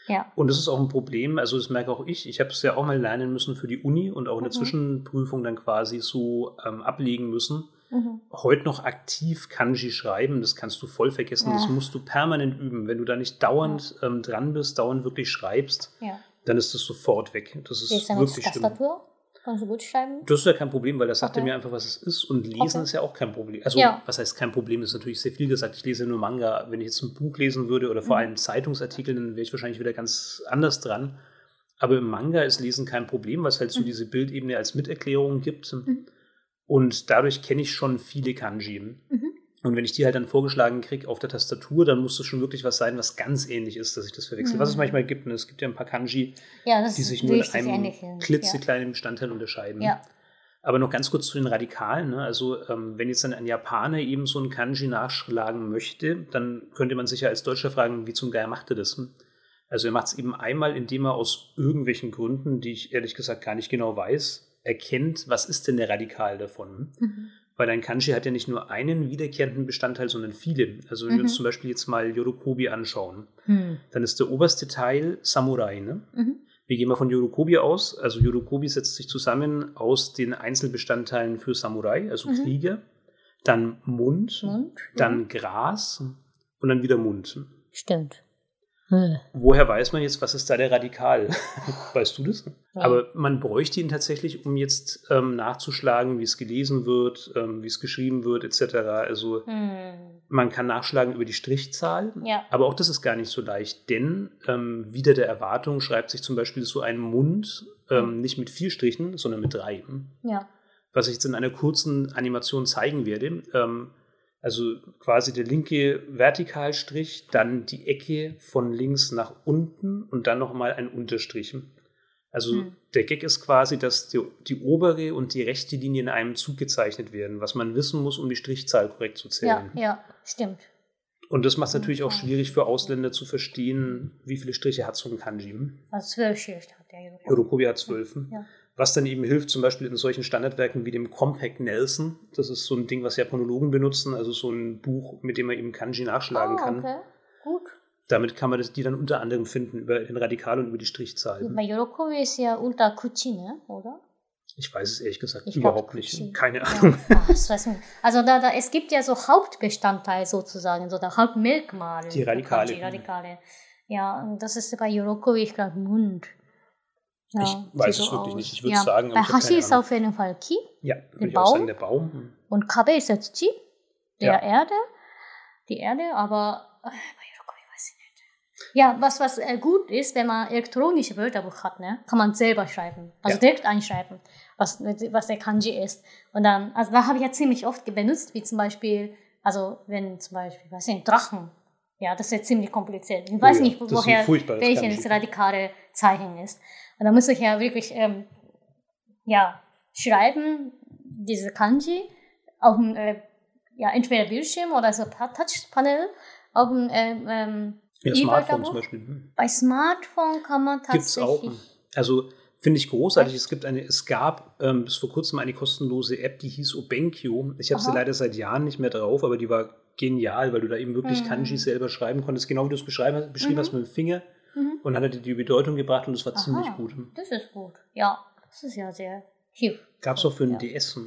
Ja. Und das ist auch ein Problem, also das merke auch ich. Ich habe es ja auch mal lernen müssen für die Uni und auch in der mhm. Zwischenprüfung dann quasi so ähm, ablegen müssen mhm. heute noch aktiv Kanji schreiben, das kannst du voll vergessen. Ja. Das musst du permanent üben. Wenn du da nicht dauernd ja. ähm, dran bist, dauernd wirklich schreibst, ja. dann ist das sofort weg. Das ist, ist wirklich schlimm. Tastatur? Kannst du gut schreiben? Das ist ja kein Problem, weil das sagt okay. mir einfach, was es ist. Und lesen okay. ist ja auch kein Problem. Also, ja. was heißt kein Problem? Das ist natürlich sehr viel gesagt. Ich lese nur Manga. Wenn ich jetzt ein Buch lesen würde oder vor mhm. allem Zeitungsartikel, dann wäre ich wahrscheinlich wieder ganz anders dran. Aber im Manga ist Lesen kein Problem, was halt so mhm. diese Bildebene als Miterklärung gibt. Mhm. Und dadurch kenne ich schon viele Kanji. Mhm. Und wenn ich die halt dann vorgeschlagen kriege auf der Tastatur, dann muss das schon wirklich was sein, was ganz ähnlich ist, dass ich das verwechsel. Mhm. Was es manchmal gibt, und ne, es gibt ja ein paar Kanji, ja, die sich nur in einem klitzekleinen Bestandteil unterscheiden. Ja. Aber noch ganz kurz zu den Radikalen. Ne? Also, ähm, wenn jetzt dann ein Japaner eben so ein Kanji nachschlagen möchte, dann könnte man sich ja als Deutscher fragen, wie zum Geier macht er das? Also, er macht es eben einmal, indem er aus irgendwelchen Gründen, die ich ehrlich gesagt gar nicht genau weiß, erkennt, was ist denn der Radikal davon. Mhm. Weil ein Kanji hat ja nicht nur einen wiederkehrenden Bestandteil, sondern viele. Also wenn mhm. wir uns mhm. zum Beispiel jetzt mal Yorokobi anschauen, mhm. dann ist der oberste Teil Samurai. Ne? Mhm. Wir gehen mal von Yorokobi aus. Also Yorokobi setzt sich zusammen aus den Einzelbestandteilen für Samurai, also mhm. Krieger, dann Mund, Mund dann Gras und dann wieder Mund. Stimmt. Hm. Woher weiß man jetzt, was ist da der Radikal? <laughs> weißt du das? Ja. Aber man bräuchte ihn tatsächlich, um jetzt ähm, nachzuschlagen, wie es gelesen wird, ähm, wie es geschrieben wird, etc. Also hm. man kann nachschlagen über die Strichzahl, ja. aber auch das ist gar nicht so leicht, denn ähm, wieder der Erwartung schreibt sich zum Beispiel so ein Mund ähm, hm. nicht mit vier Strichen, sondern mit drei. Ja. Was ich jetzt in einer kurzen Animation zeigen werde. Also quasi der linke Vertikalstrich, dann die Ecke von links nach unten und dann nochmal ein Unterstrich. Also hm. der Gag ist quasi, dass die, die, obere und die rechte Linie in einem Zug gezeichnet werden, was man wissen muss, um die Strichzahl korrekt zu zählen. Ja, ja, stimmt. Und das macht es natürlich auch schwierig für Ausländer zu verstehen, wie viele Striche hat so ein Kanji. Also zwölf Striche hat der Yorokobi. Yorokobi hat zwölf. Ja was dann eben hilft, zum Beispiel in solchen Standardwerken wie dem Compact Nelson. Das ist so ein Ding, was Japanologen benutzen, also so ein Buch, mit dem man eben Kanji nachschlagen kann. Okay. Gut. Damit kann man das, die dann unter anderem finden, über den Radikal und über die Strichzahl. Bei Yorokobi ist ja unter Kuchi, ne? oder? Ich weiß es ehrlich gesagt ich überhaupt nicht. Keine Ahnung. Ja. Ach, also da, da, es gibt ja so Hauptbestandteile sozusagen, so der Hauptmerkmale. Die Radikale. Die Radikale. Ja, und das ist bei Yorokobi, ich glaube, Mund. Ja, ich weiß sieht es so wirklich aus. nicht. Ich würde ja. sagen, Bei Hashi ist auf jeden Fall Ki Ja, würde ich Baum? auch sagen, der Baum. und Kabe ist jetzt Chi, der Ja. Erde, die Erde, aber äh, bei Yorokobi weiß ich nicht. Ja, was, was äh, gut ist, wenn man elektronische Wörterbuch hat, ne, kann man selber schreiben. Also Ja. direkt einschreiben, was, was der Kanji ist. Und dann, also da habe ich ja ziemlich oft benutzt, wie zum Beispiel, also wenn zum Beispiel, weiß ich nicht, Drachen. Ja, das ist ja ziemlich kompliziert. Ich weiß ja, nicht, woher welches radikale Zeichen ist. Und da muss ich ja wirklich, ähm, ja, schreiben, diese Kanji auf dem, äh, ja, entweder Bildschirm oder so Pa- Touchpanel auf dem, ähm, ähm, Ja, E-Wörterbuch. Smartphone zum Beispiel. Hm. bei Smartphone kann man Gibt es auch. tatsächlich. Also finde ich großartig. Es gibt eine, es gab ähm, bis vor kurzem eine kostenlose App, die hieß Obenkyo. Ich habe sie leider seit Jahren nicht mehr drauf, aber die war genial, weil du da eben wirklich Mhm. Kanji selber schreiben konntest, genau wie du es beschrieben Mhm. hast mit dem Finger Mhm. und hat dir die Bedeutung gebracht und es war ziemlich Aha. gut. Das ist gut. Ja, das ist ja sehr hilfreich. Gab es auch für den Ja. DS.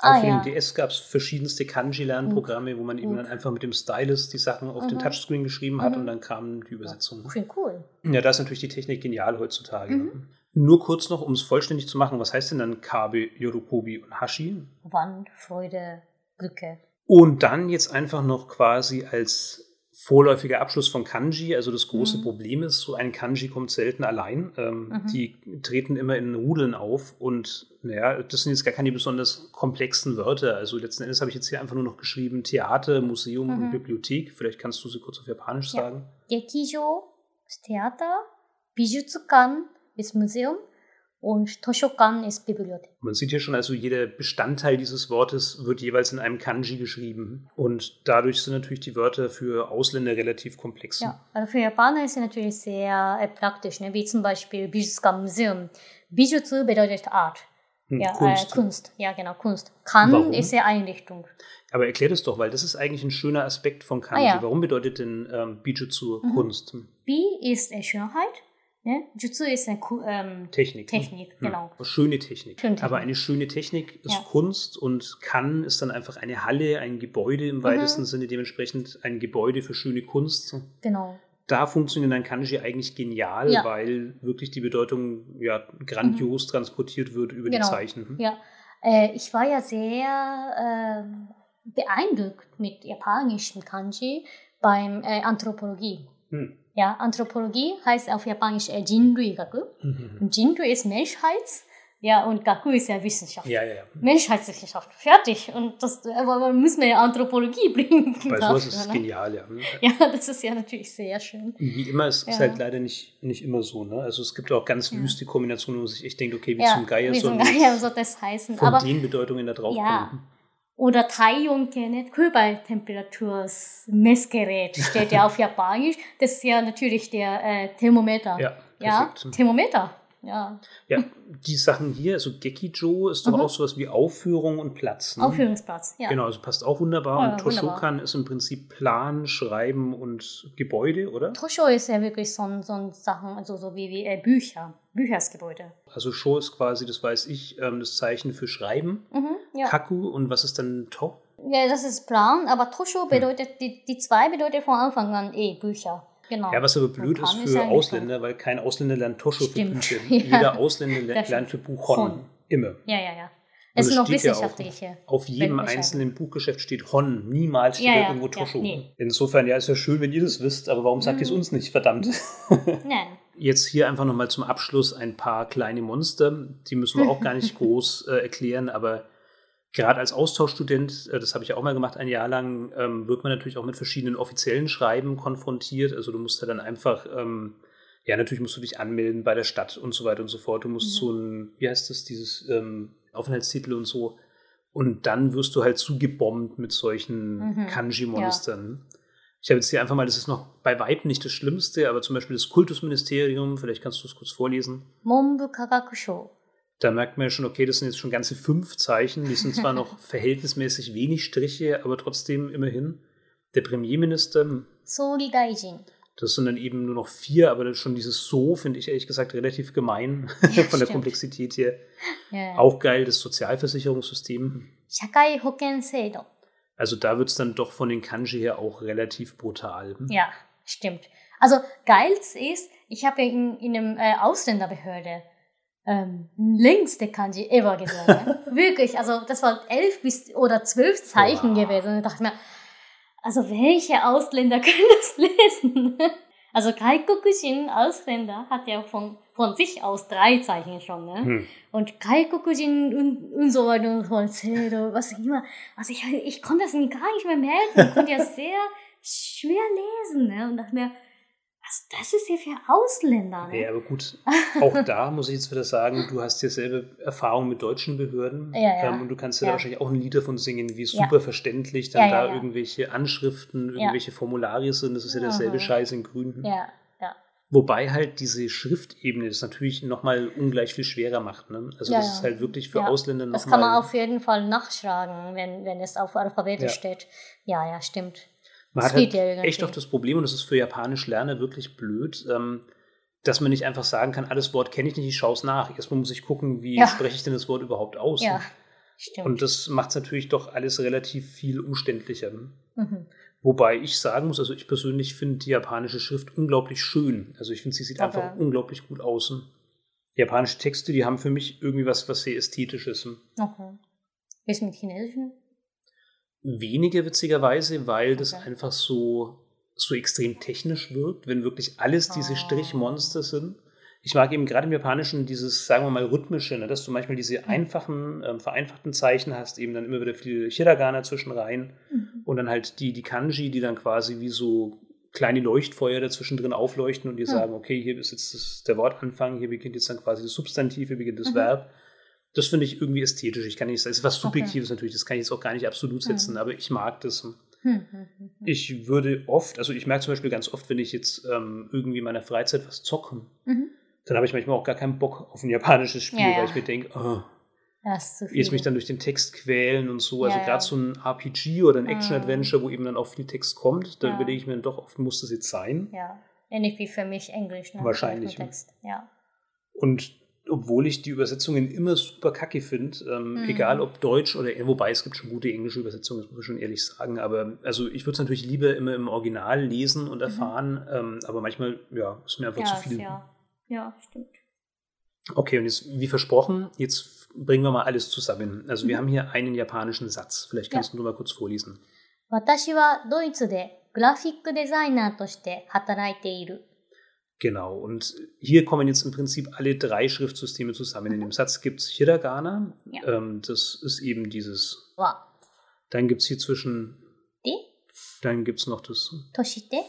Ah, auch für ja. den DS gab es verschiedenste Kanji-Lernprogramme, wo man eben dann einfach mit dem Stylus die Sachen auf den Mhm. Touchscreen geschrieben hat Mhm. und dann kam die Übersetzung. Schön cool. Ja, da ist natürlich die Technik genial heutzutage. Mhm. Nur kurz noch, um es vollständig zu machen, was heißt denn dann Kabe, Yorokobi und Hashi? Wand, Freude, Glücke. Und dann jetzt einfach noch quasi als vorläufiger Abschluss von Kanji. Also das große mhm. Problem ist, so ein Kanji kommt selten allein. Ähm, mhm. Die treten immer in Rudeln auf und naja, das sind jetzt gar keine besonders komplexen Wörter. Also letzten Endes habe ich jetzt hier einfach nur noch geschrieben Theater, Museum mhm. und Bibliothek. Vielleicht kannst du sie kurz auf Japanisch ja. sagen. Gekijo ist Theater, Bijutsukan ist Museum, und Toshokan ist Bibliothek. Man sieht hier schon, also jeder Bestandteil dieses Wortes wird jeweils in einem Kanji geschrieben. Und dadurch sind natürlich die Wörter für Ausländer relativ komplex. Ja, also für Japaner ist es natürlich sehr äh, praktisch, ne? wie zum Beispiel Bijutsuka Museum. Bijutsu bedeutet Art. Hm, ja, Kunst. Äh, Kunst. Ja, genau, Kunst. Kan Warum? ist ja Einrichtung. Aber erklär das doch, weil das ist eigentlich ein schöner Aspekt von Kanji. Ah, ja. Warum bedeutet denn ähm, Bijutsu mhm. Kunst? Bi ist äh, Schönheit Ne? Jutsu ist eine Ku- ähm, Technik. ne? Technik, Hm. genau. Schöne Technik. Schöne Technik. Aber eine schöne Technik ist Ja. Kunst und kann ist dann einfach eine Halle, ein Gebäude im weitesten Mhm. Sinne, dementsprechend ein Gebäude für schöne Kunst. Genau. Da funktioniert dann Kanji eigentlich genial, Ja. weil wirklich die Bedeutung ja grandios transportiert wird über Genau. die Zeichen. Ja, äh, ich war ja sehr ähm, beeindruckt mit japanischen Kanji beim äh, Anthropologie. Hm. Ja, Anthropologie heißt auf Japanisch äh, Jinrui-Gaku. Mhm. Und Jinrui ist Menschheits, ja, und Gaku ist ja Wissenschaft. Ja, ja, ja. Menschheitswissenschaft, fertig. Und das aber man muss man ja Anthropologie <laughs> bringen. Bei sowas ist es ne? genial, ja. Ja, das ist ja natürlich sehr schön. Wie immer, es ist Ja. halt leider nicht, nicht immer so. Ne? Also es gibt auch ganz Ja. wüste Kombinationen, wo man sich echt denkt, okay, wie zum Geier wie sollen zum Geier soll das heißen. von Aber den Bedeutungen da drauf Ja. kommen. Oder Taiyoke, ne? Kobaltemperatur-Messgerät <laughs> steht ja auf Japanisch. Das ist ja natürlich der äh, Thermometer. Ja, ja. Thermometer. Ja, Ja, die Sachen hier, also Gekijo ist doch Mhm. auch sowas wie Aufführung und Platz. Ne? Aufführungsplatz. Ja. Genau, also passt auch wunderbar. Ja, und. Toshokan ist im Prinzip Plan, Schreiben und Gebäude, oder? Tosho ist ja wirklich so ein, so ein Sachen, also so wie, wie äh, Bücher, Büchersgebäude. Also Sho ist quasi, das weiß ich, ähm, das Zeichen für Schreiben. Mhm, ja. Kaku und was ist dann To? ja, das ist Plan, aber Tosho bedeutet, die, die zwei bedeutet von Anfang an eh Bücher. Genau. Ja, was aber blöd ist für eigentlich Ausländer, weil kein Ausländer lernt Tosho für. Bücher. <laughs> Ja. Jeder Ausländer lernt für Buch Hon. Hon. Immer. Ja, ja, ja. Es sind noch steht ja wissenschaftliche. Auf jedem einzelnen Buchgeschäft steht Hon. Niemals steht Ja, ja, irgendwo Tosho. nee. Insofern, ja, ist ja schön, wenn ihr das wisst, aber warum sagt ihr es Mhm. uns nicht? Verdammt. Nein. <laughs> Jetzt hier einfach nochmal zum Abschluss ein paar kleine Monster. Die müssen wir auch gar nicht <laughs> groß äh, erklären, aber gerade als Austauschstudent, äh, das habe ich ja auch mal gemacht, ein Jahr lang, ähm, wird man natürlich auch mit verschiedenen offiziellen Schreiben konfrontiert. Also du musst ja dann einfach, ähm, ja, natürlich musst du dich anmelden bei der Stadt und so weiter und so fort. Du musst Mhm. so ein, wie heißt das, dieses ähm, Aufenthaltstitel und so. Und dann wirst du halt zugebombt mit solchen Mhm. Kanji-Monstern. Ich habe jetzt hier einfach mal, das ist noch bei Weitem nicht das Schlimmste, aber zum Beispiel das Kultusministerium, vielleicht kannst du es kurz vorlesen. Monbu Kagakusho. Da merkt man ja schon, okay, das sind jetzt schon ganze fünf Zeichen. Die sind zwar noch <laughs> verhältnismäßig wenig Striche, aber trotzdem immerhin. Der Premierminister. Hm. Solidaijin. Das sind dann eben nur noch vier, aber schon dieses So finde ich ehrlich gesagt relativ gemein <laughs> ja, von der. Komplexität hier. Ja. Auch geil, das Sozialversicherungssystem. Shakai Hoken Seido. Also da wird es dann doch von den Kanji her auch relativ brutal. Ja, stimmt. Also geilst ist, ich habe in, in einem äh, Ausländerbehörde ähm, längste Kanji ever gesehen. Ne? <laughs> Wirklich, also das war elf bis oder zwölf Zeichen Wow. gewesen. Und da dachte ich mir, also welche Ausländer <laughs> können das lesen? Also Gaikokujin Ausländer hat ja von, von sich aus drei Zeichen schon, ne? Hm. Und Gaikokujin und, und so weiter und so Zero, was immer. Also ich, ich konnte das gar nicht mehr merken. Ich konnte ja <laughs> sehr schwer lesen, ne? Und dachte mir, was, das ist ja für Ausländer, ne? Ja, aber gut, <laughs> auch da muss ich jetzt wieder sagen, du hast ja selber Erfahrung mit deutschen Behörden. Ja, ja. Ähm, und du kannst ja, Ja. da wahrscheinlich auch ein Lied davon singen, wie super verständlich dann da irgendwelche Anschriften, irgendwelche Formularien sind. Das ist ja derselbe. Scheiß in Grün. Ja. Wobei halt diese Schriftebene das natürlich nochmal ungleich viel schwerer macht. Ne? Also Ja, das ist halt wirklich für Ja. Ausländer Das kann man nochmal. auf jeden Fall nachschlagen, wenn, wenn es auf Alphabet Ja. steht. Ja, ja, stimmt. Man das hat halt echt oft das Problem, und das ist für Japanisch Lerner wirklich blöd, ähm, dass man nicht einfach sagen kann, alles Wort kenne ich nicht, ich schaue es nach. Erstmal muss ich gucken, wie spreche ich denn das Wort überhaupt aus. Ja, stimmt. Und das macht es natürlich doch alles relativ viel umständlicher. mhm. Wobei ich sagen muss, also ich persönlich finde die japanische Schrift unglaublich schön. Also ich finde, sie sieht Okay. einfach unglaublich gut aus. Die japanischen Texte, die haben für mich irgendwie was, was sehr Ästhetisches. Okay. Wie ist mit Chinesischen? Weniger witzigerweise, weil das Okay. einfach so, so extrem technisch wirkt, wenn wirklich alles diese Ah. Strichmonster sind. Ich mag eben gerade im Japanischen dieses, sagen wir mal, rhythmische, ne, dass du manchmal diese Hm. einfachen, ähm, vereinfachten Zeichen hast, eben dann immer wieder viel Hiragana zwischen rein Mhm. und dann halt die, die Kanji, die dann quasi wie so kleine Leuchtfeuer dazwischen drin aufleuchten und die Hm. sagen, okay, hier ist jetzt das, der Wortanfang, hier beginnt jetzt dann quasi das Substantiv, hier beginnt das Mhm. Verb. Das finde ich irgendwie ästhetisch. Ich kann nicht sagen, es ist was Okay. Subjektives natürlich, das kann ich jetzt auch gar nicht absolut setzen, Mhm. aber ich mag das. Hm, hm, hm. Ich würde oft, also ich merke zum Beispiel ganz oft, wenn ich jetzt ähm, irgendwie in meiner Freizeit was zocke, Mhm. Dann habe ich manchmal auch gar keinen Bock auf ein japanisches Spiel, Ja, ja. weil ich mir denke, oh, viel. jetzt mich dann durch den Text quälen und so. Also Ja, gerade so ein RPG oder ein Mhm. Action-Adventure, wo eben dann auch viel Text kommt, da überlege ich mir dann doch oft, muss das jetzt sein? ja, ähnlich wie für mich Englisch. Ne? Wahrscheinlich? Text. Ja. Und obwohl ich die Übersetzungen immer super kacke finde, ähm, Mhm. egal ob Deutsch oder, wobei es gibt schon gute englische Übersetzungen, das muss ich schon ehrlich sagen, aber also ich würde es natürlich lieber immer im Original lesen und erfahren, ähm, aber manchmal, ja, ist mir einfach Mhm. Ja, zu viel. ja. ja, stimmt. Okay, und jetzt, wie versprochen, jetzt bringen wir mal alles zusammen. Also wir Mhm. haben hier einen japanischen Satz. Vielleicht kannst du mal kurz vorlesen. 私はドイツでグラフィックデザイナーとして働いている。 Genau, und hier kommen jetzt im Prinzip alle drei Schriftsysteme zusammen. In dem Satz gibt es Hiragana, Ja. ähm, das ist eben dieses. は、 Dann gibt es hier zwischen, で、 dann gibt es noch das として、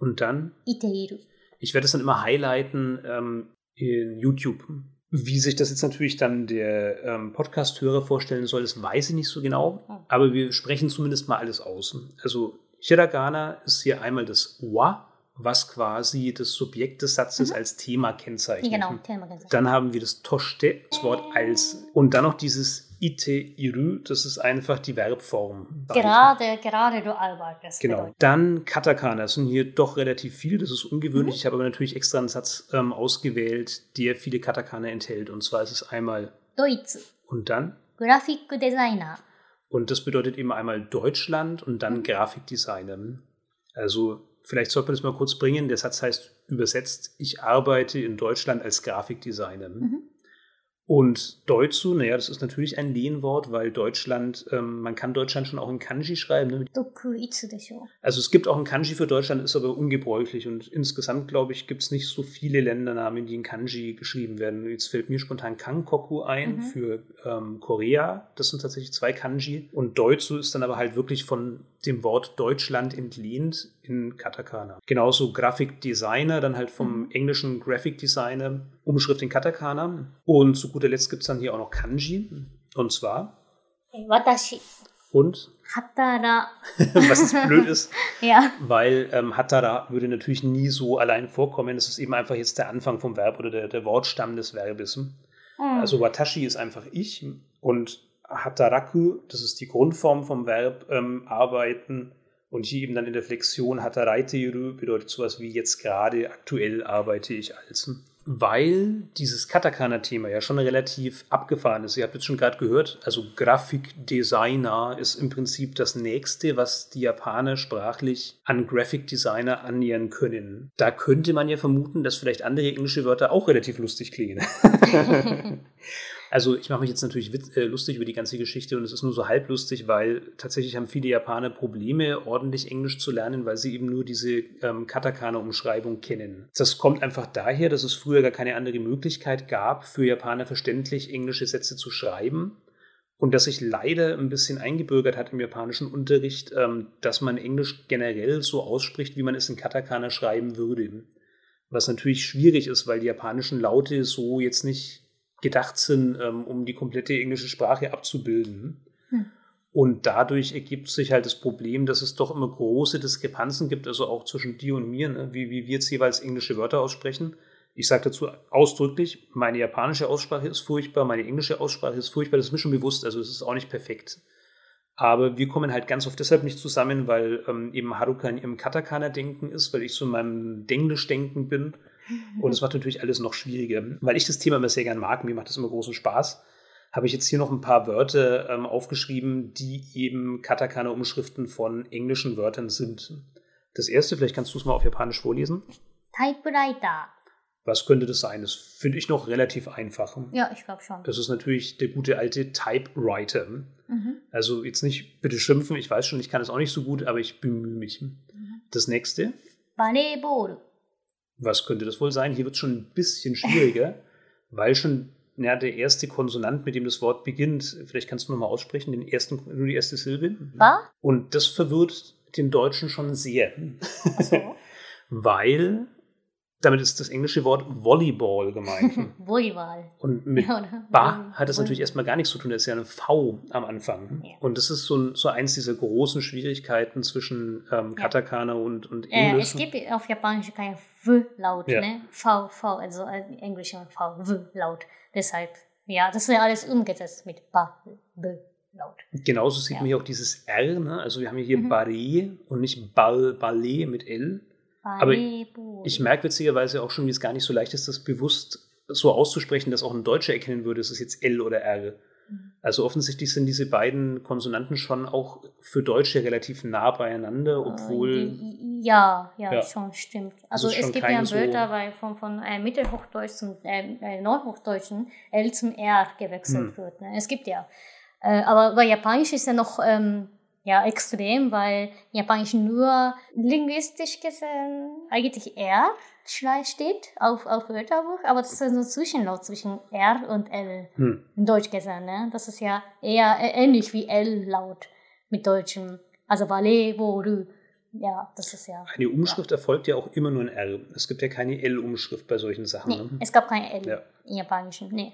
und dann. いている。 Ich werde das dann immer highlighten ähm, in YouTube. Wie sich das jetzt natürlich dann der ähm, Podcast-Hörer vorstellen soll, das weiß ich nicht so genau. Aber wir sprechen zumindest mal alles aus. Also Hiragana ist hier einmal das Wa, was quasi das Subjekt des Satzes Mhm. als Thema kennzeichnet. Genau, Thema ganz Dann haben wir das Toshite, das Wort als. Und dann noch dieses ite iru, das ist einfach die Verbform. Gerade, gerade du Albert. genau. Bedeutet. Dann Katakana, das sind hier doch relativ viele, das ist ungewöhnlich. Mhm. Ich habe aber natürlich extra einen Satz ähm, ausgewählt, der viele Katakana enthält. Und zwar ist es einmal Deutsch. Und dann? Grafikdesigner. Und das bedeutet eben einmal Deutschland und dann mhm. Grafikdesigner. Also vielleicht sollte man das mal kurz bringen. Der Satz heißt übersetzt, ich arbeite in Deutschland als Grafikdesigner. Mhm. Und Deutschu, naja, das ist natürlich ein Lehnwort, weil Deutschland, ähm, man kann Deutschland schon auch in Kanji schreiben. Ne? Also es gibt auch ein Kanji für Deutschland, ist aber ungebräuchlich. Und insgesamt, glaube ich, gibt es nicht so viele Ländernamen, die in Kanji geschrieben werden. Jetzt fällt mir spontan Kangkoku ein mhm. für ähm, Korea. Das sind tatsächlich zwei Kanji. Und Deutschu ist dann aber halt wirklich von dem Wort Deutschland entlehnt in Katakana. Genauso Graphic Designer, dann halt vom mhm. englischen Graphic Designer, Umschrift in Katakana. Und zu guter Letzt gibt es dann hier auch noch Kanji. Und zwar. Watashi. Und? Hatara. <laughs> Was blöd ist. <laughs> ja. Weil ähm, Hatara würde natürlich nie so allein vorkommen. Das ist eben einfach jetzt der Anfang vom Verb oder der, der Wortstamm des Verbes. Mhm. Also Watashi ist einfach ich und Hataraku, das ist die Grundform vom Verb ähm, arbeiten und hier eben dann in der Flexion Hataraiteiru bedeutet sowas wie jetzt gerade aktuell arbeite ich als. weil dieses Katakana-Thema ja schon relativ abgefahren ist. Ihr habt jetzt schon gerade gehört, also Grafikdesigner ist im Prinzip das Nächste, was die Japaner sprachlich an Graphic Designer annähern können. Da könnte man ja vermuten, dass vielleicht andere englische Wörter auch relativ lustig klingen. <laughs> <laughs> Also ich mache mich jetzt natürlich äh, lustig über die ganze Geschichte und es ist nur so halblustig, weil tatsächlich haben viele Japaner Probleme, ordentlich Englisch zu lernen, weil sie eben nur diese ähm, Katakana-Umschreibung kennen. Das kommt einfach daher, dass es früher gar keine andere Möglichkeit gab, für Japaner verständlich englische Sätze zu schreiben. Und dass sich leider ein bisschen eingebürgert hat im japanischen Unterricht, ähm, dass man Englisch generell so ausspricht, wie man es in Katakana schreiben würde. Was natürlich schwierig ist, weil die japanischen Laute so jetzt nicht gedacht sind, ähm, um die komplette englische Sprache abzubilden. Hm. Und dadurch ergibt sich halt das Problem, dass es doch immer große Diskrepanzen gibt, also auch zwischen dir und mir, ne? wie, wie wir jetzt jeweils englische Wörter aussprechen. Ich sage dazu ausdrücklich, meine japanische Aussprache ist furchtbar, meine englische Aussprache ist furchtbar, das ist mir schon bewusst, also es ist auch nicht perfekt. Aber wir kommen halt ganz oft deshalb nicht zusammen, weil ähm, eben Haruka in ihrem Katakana-Denken ist, weil ich so in meinem Denglisch-Denken bin und es macht natürlich alles noch schwieriger. Weil ich das Thema immer sehr gern mag, mir macht das immer großen Spaß, habe ich jetzt hier noch ein paar Wörter ähm, aufgeschrieben, die eben Katakana-Umschriften von englischen Wörtern sind. Das erste, vielleicht kannst du es mal auf Japanisch vorlesen. Typewriter. Was könnte das sein? Das finde ich noch relativ einfach. Ja, ich glaube schon. Das ist natürlich der gute alte Typewriter. Mhm. Also jetzt nicht bitte schimpfen, ich weiß schon, ich kann es auch nicht so gut, aber ich bemühe mich. Mhm. Das nächste. Volleyball. Was könnte das wohl sein? Hier wird es schon ein bisschen schwieriger, <laughs> weil schon ja, der erste Konsonant, mit dem das Wort beginnt, vielleicht kannst du nochmal aussprechen, den ersten, nur die erste Silbe. Was? Und das verwirrt den Deutschen schon sehr. So. <laughs> weil damit ist das englische Wort Volleyball gemeint. <laughs> Volleyball. Und mit ja, Ba hat das natürlich erstmal gar nichts zu tun. Das ist ja eine V am Anfang. Ja. Und das ist so, so eins dieser großen Schwierigkeiten zwischen ähm, Katakana und, und Englisch. Äh, es gibt auf Japanisch kein V-Laut, ja. ne? V, V, also äh, Englisch V, V-Laut. Deshalb, ja, das ist ja alles umgesetzt mit Ba, B. Laut. Genauso sieht man hier auch dieses R, ne? also wir haben hier mhm. Barré und nicht Ball, Ballet mit L. Aber ich merke witzigerweise auch schon, wie es gar nicht so leicht ist, das bewusst so auszusprechen, dass auch ein Deutscher erkennen würde, ist es jetzt L oder R. Mhm. Also offensichtlich sind diese beiden Konsonanten schon auch für Deutsche relativ nah beieinander, äh, obwohl. Ja, ja, ja. schon stimmt. Also, also es gibt ja Wörter so von, von äh, Mittelhochdeutsch zum äh, äh, Neuhochdeutschen L zum R gewechselt hm. wird. Ne? Es gibt ja. Äh, aber bei Japanisch ist ja noch ähm, ja, extrem, weil Japanisch nur linguistisch gesehen eigentlich R steht auf, auf Wörterbuch, aber das ist ein Zwischenlaut zwischen R und L hm. in Deutsch gesehen. Ne? Das ist ja eher ähnlich wie L-Laut mit Deutschem. Also Ballet, Boru. Ja, das ist ja. Eine Umschrift ja. erfolgt ja auch immer nur in R. Es gibt ja keine L-Umschrift bei solchen Sachen. Nee, ne? es gab keine L ja. im Japanischen. Nee.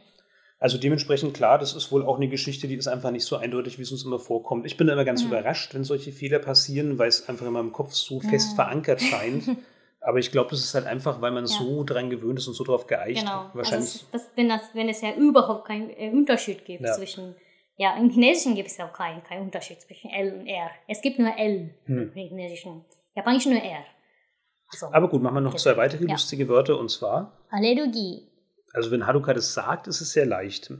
Also dementsprechend klar, das ist wohl auch eine Geschichte, die ist einfach nicht so eindeutig, wie es uns immer vorkommt. Ich bin da immer ganz mhm. überrascht, wenn solche Fehler passieren, weil es einfach in meinem Kopf so fest mhm. verankert scheint. <laughs> Aber ich glaube, das ist halt einfach, weil man ja. so dran gewöhnt ist und so darauf geeicht. Genau. Also Wahrscheinlich. Also das, wenn, das, wenn es ja überhaupt keinen äh, Unterschied gibt ja. zwischen. Ja, im Chinesischen gibt es ja auch keinen, keinen Unterschied zwischen L und R. Es gibt nur L hm. im Chinesischen. Japanisch nur R. So. Aber gut, machen wir noch zwei weitere ja. lustige Wörter und zwar. Allergie. Also wenn Haruka das sagt, ist es sehr leicht.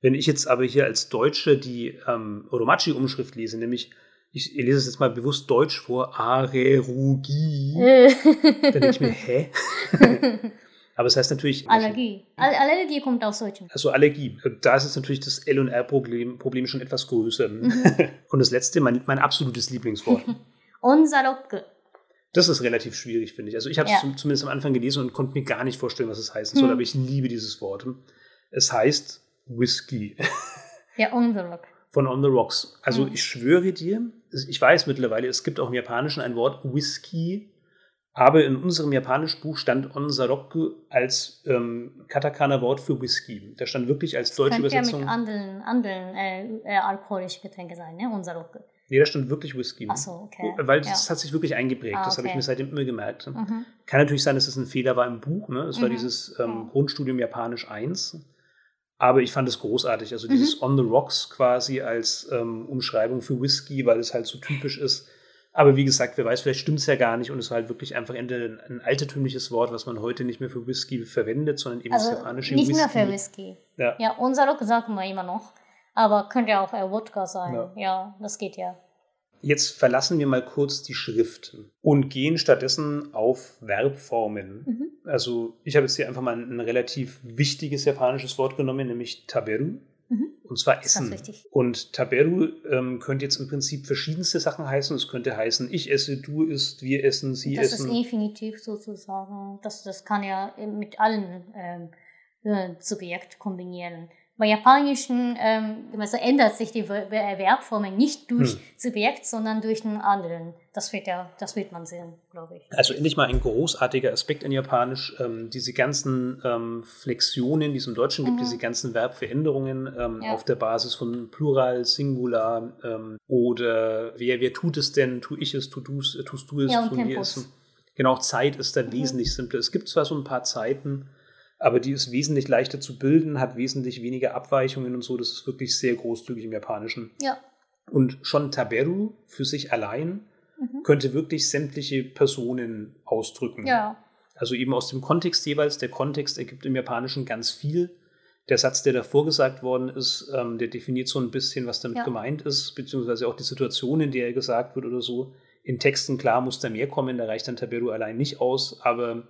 Wenn ich jetzt aber hier als Deutsche die ähm, Oromachi-Umschrift lese, nämlich ich lese es jetzt mal bewusst deutsch vor, Arerugie, <laughs> dann denke ich mir, hä? <laughs> aber es heißt natürlich. Allergie. Allergie kommt aus Deutschem. Also Allergie. Da ist jetzt natürlich das L- und R-Problem Problem schon etwas größer. Mhm. <laughs> und das letzte, mein, mein absolutes Lieblingswort. Onsaroku. Das ist relativ schwierig, finde ich. Also ich habe es ja. zumindest am Anfang gelesen und konnte mir gar nicht vorstellen, was es heißen soll, hm. aber ich liebe dieses Wort. Es heißt Whisky. <laughs> Ja, on the rock. Von on the rocks. Also hm. ich schwöre dir, ich weiß mittlerweile, es gibt auch im Japanischen ein Wort Whisky, aber in unserem japanischen Buch stand Onsaroku als ähm, Katakana-Wort für Whisky. Da stand wirklich als deutsche das Übersetzung. ja mit anderen, anderen äh, äh, alkoholischen Getränke sein, ne? Onsaroku. Nee, da stand wirklich Whisky. Ach so, okay. Weil das ja. hat sich wirklich eingeprägt. Ah, das habe ich mir seitdem immer gemerkt. Mhm. Kann natürlich sein, dass es ein Fehler war im Buch. Ne? Es mhm. war dieses ähm, Grundstudium Japanisch 1. Aber ich fand es großartig. Also dieses mhm. On the Rocks quasi als ähm, Umschreibung für Whisky, weil es halt so typisch ist. Aber wie gesagt, wer weiß, vielleicht stimmt es ja gar nicht und es war halt wirklich einfach ein, ein altertümliches Wort, was man heute nicht mehr für Whisky verwendet, sondern eben Also das japanische nicht Whisky. mehr für Whisky. Ja. Ja, unser sagen wir immer noch. Aber könnte ja auch äh, Wodka sein. Ja. Ja. das geht ja. Jetzt verlassen wir mal kurz die Schrift und gehen stattdessen auf Verbformen. Mhm. Also ich habe jetzt hier einfach mal ein, ein relativ wichtiges japanisches Wort genommen, nämlich taberu. Mhm. Und zwar Das Essen. richtig. Und Taberu ähm, könnte jetzt im Prinzip verschiedenste Sachen heißen. Es könnte heißen, ich esse, du isst, wir essen, sie Das essen. ist Infinitiv sozusagen. Das, das kann ja mit allen ähm, äh, Subjekt kombinieren. Bei Japanischen ähm, also ändert sich die Ver- Ver- Verbformen nicht durch Hm. Subjekt, sondern durch den anderen. Das wird ja, das wird man sehen, glaube ich. Also endlich mal ein großartiger Aspekt in Japanisch. Ähm, diese ganzen ähm, Flexionen, die es im Deutschen gibt, Mhm. diese ganzen Verbveränderungen ähm, Ja. auf der Basis von Plural, Singular ähm, oder wer, wer tut es denn? Tu ich es, tu du es, äh, tust du es, Ja, wir Tempus. es. Genau, Zeit ist da Mhm. wesentlich simpler. Es gibt zwar so ein paar Zeiten, aber die ist wesentlich leichter zu bilden, hat wesentlich weniger Abweichungen und so. Das ist wirklich sehr großzügig im Japanischen. Ja. Und schon Taberu für sich allein Mhm. könnte wirklich sämtliche Personen ausdrücken. Ja. Also eben aus dem Kontext jeweils. Der Kontext ergibt im Japanischen ganz viel. Der Satz, der davor gesagt worden ist, ähm, der definiert so ein bisschen, was damit Ja. gemeint ist, beziehungsweise auch die Situation, in der er gesagt wird oder so. In Texten, klar, muss da mehr kommen, da reicht dann Taberu allein nicht aus, aber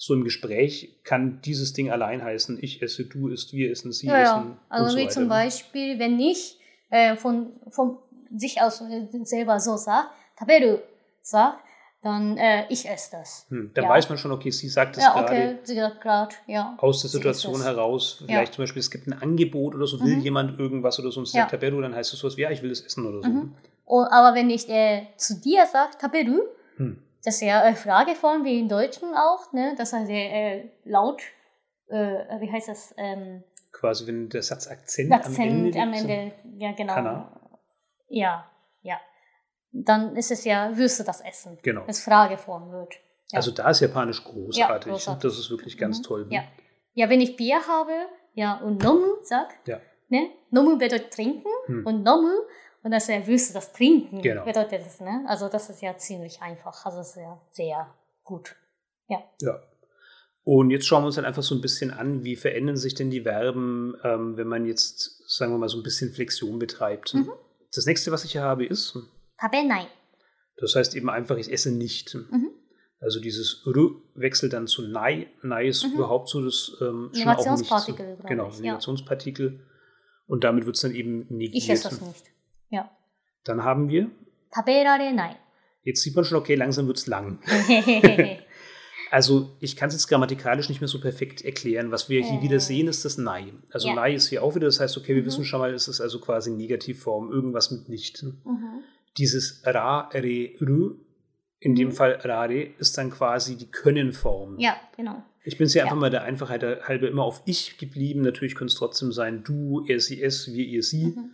so im Gespräch kann dieses Ding allein heißen, ich esse, du isst, wir essen, sie Ja, essen. ja. Also so wie weiter. zum Beispiel, wenn ich äh, von, von sich aus äh, selber so sagt, taberu sagt, dann äh, ich esse das. Hm, dann Ja. weiß man schon, okay, sie sagt es Ja, gerade. okay, sie sagt gerade, ja. aus der Situation heraus, vielleicht zum Beispiel, es gibt ein Angebot oder so, will Mhm. jemand irgendwas oder so und sie Ja. sagt Taberu, dann heißt es sowas wie, ja, ich will es essen oder so. Mhm. Und, aber wenn ich äh, zu dir sage, taberu, Hm. Das ist ja äh, Frageform wie im Deutschen auch, ne? Das heißt äh, laut, äh, wie heißt das? Ähm, Quasi, wenn der Satz Akzent, Akzent am am Ende, Ende, liegt, ja genau. Kann er. Ja, ja. Dann ist es ja, wirst du das essen. Genau. Als Frageform wird. Ja. Also da ist Japanisch großartig. Ja, großartig. Das ist wirklich ganz Mhm. toll. Ja. ja, wenn ich Bier habe, ja, und nomu sag, Ja. ne? Nomu bedeutet trinken Hm. und nomu, und das äh, wirst du das trinken, Genau. bedeutet das, ne? Also das ist ja ziemlich einfach, also das ist ja sehr gut. Ja. Und jetzt schauen wir uns dann einfach so ein bisschen an, wie verändern sich denn die Verben, ähm, wenn man jetzt, sagen wir mal, so ein bisschen Flexion betreibt. Mhm. Das nächste, was ich hier habe, ist, Tabenai. das heißt eben einfach, ich esse nicht. Mhm. Also dieses Ru wechselt dann zu Nei. Nei ist Mhm. überhaupt so das ähm, schon auch nicht so, Negationspartikel, glaube Genau, ich, ja. Negationspartikel. Und damit wird es dann eben negiert. Ich esse das nicht. Ja. Dann haben wir, Taberarenai. jetzt sieht man schon, okay, langsam wird es lang. <laughs> <laughs> Also ich kann es jetzt grammatikalisch nicht mehr so perfekt erklären. Was wir hier Äh. wieder sehen, ist das Nei. Also Ja. Nei ist hier auch wieder, das heißt, okay, wir Mhm. wissen schon mal, es ist also quasi Negativform, irgendwas mit nicht. mhm. Dieses Ra, Re, Rü, in dem Mhm. Fall Rare, ist dann quasi die Können-Form. Ja, genau. Ich bin es ja Ja. einfach mal der Einfachheit halber immer auf ich geblieben. Natürlich könnte es trotzdem sein, du, er, sie, es, wir, ihr, sie. Mhm.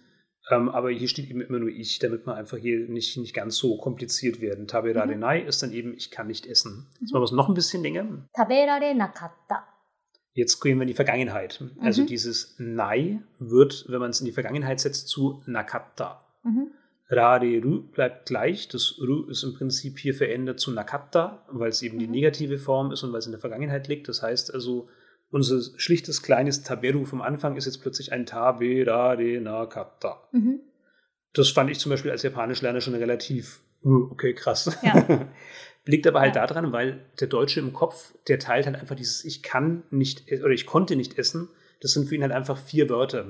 Ähm, aber hier steht eben immer nur ich, damit man einfach hier nicht, nicht ganz so kompliziert werden. Taberarenai mhm. ist dann eben, ich kann nicht essen. Mhm. Jetzt machen wir es noch ein bisschen länger. Taberare-nakatta. Jetzt gehen wir in die Vergangenheit. Also mhm. Also dieses Nai wird, wenn man es in die Vergangenheit setzt, zu Nakatta. Mhm. Rareru bleibt gleich. Das Ru ist im Prinzip hier verändert zu Nakatta, weil es eben mhm. die negative Form ist und weil es in der Vergangenheit liegt. Das heißt also, unser schlichtes kleines Taberu vom Anfang ist jetzt plötzlich ein Tabe Rare Nakatta. Mhm. Das fand ich zum Beispiel als Japanischlerner schon relativ, uh, okay, krass. Ja. <laughs> Liegt aber halt Ja. daran, weil der Deutsche im Kopf, der teilt halt einfach dieses Ich kann nicht oder ich konnte nicht essen. Das sind für ihn halt einfach vier Wörter.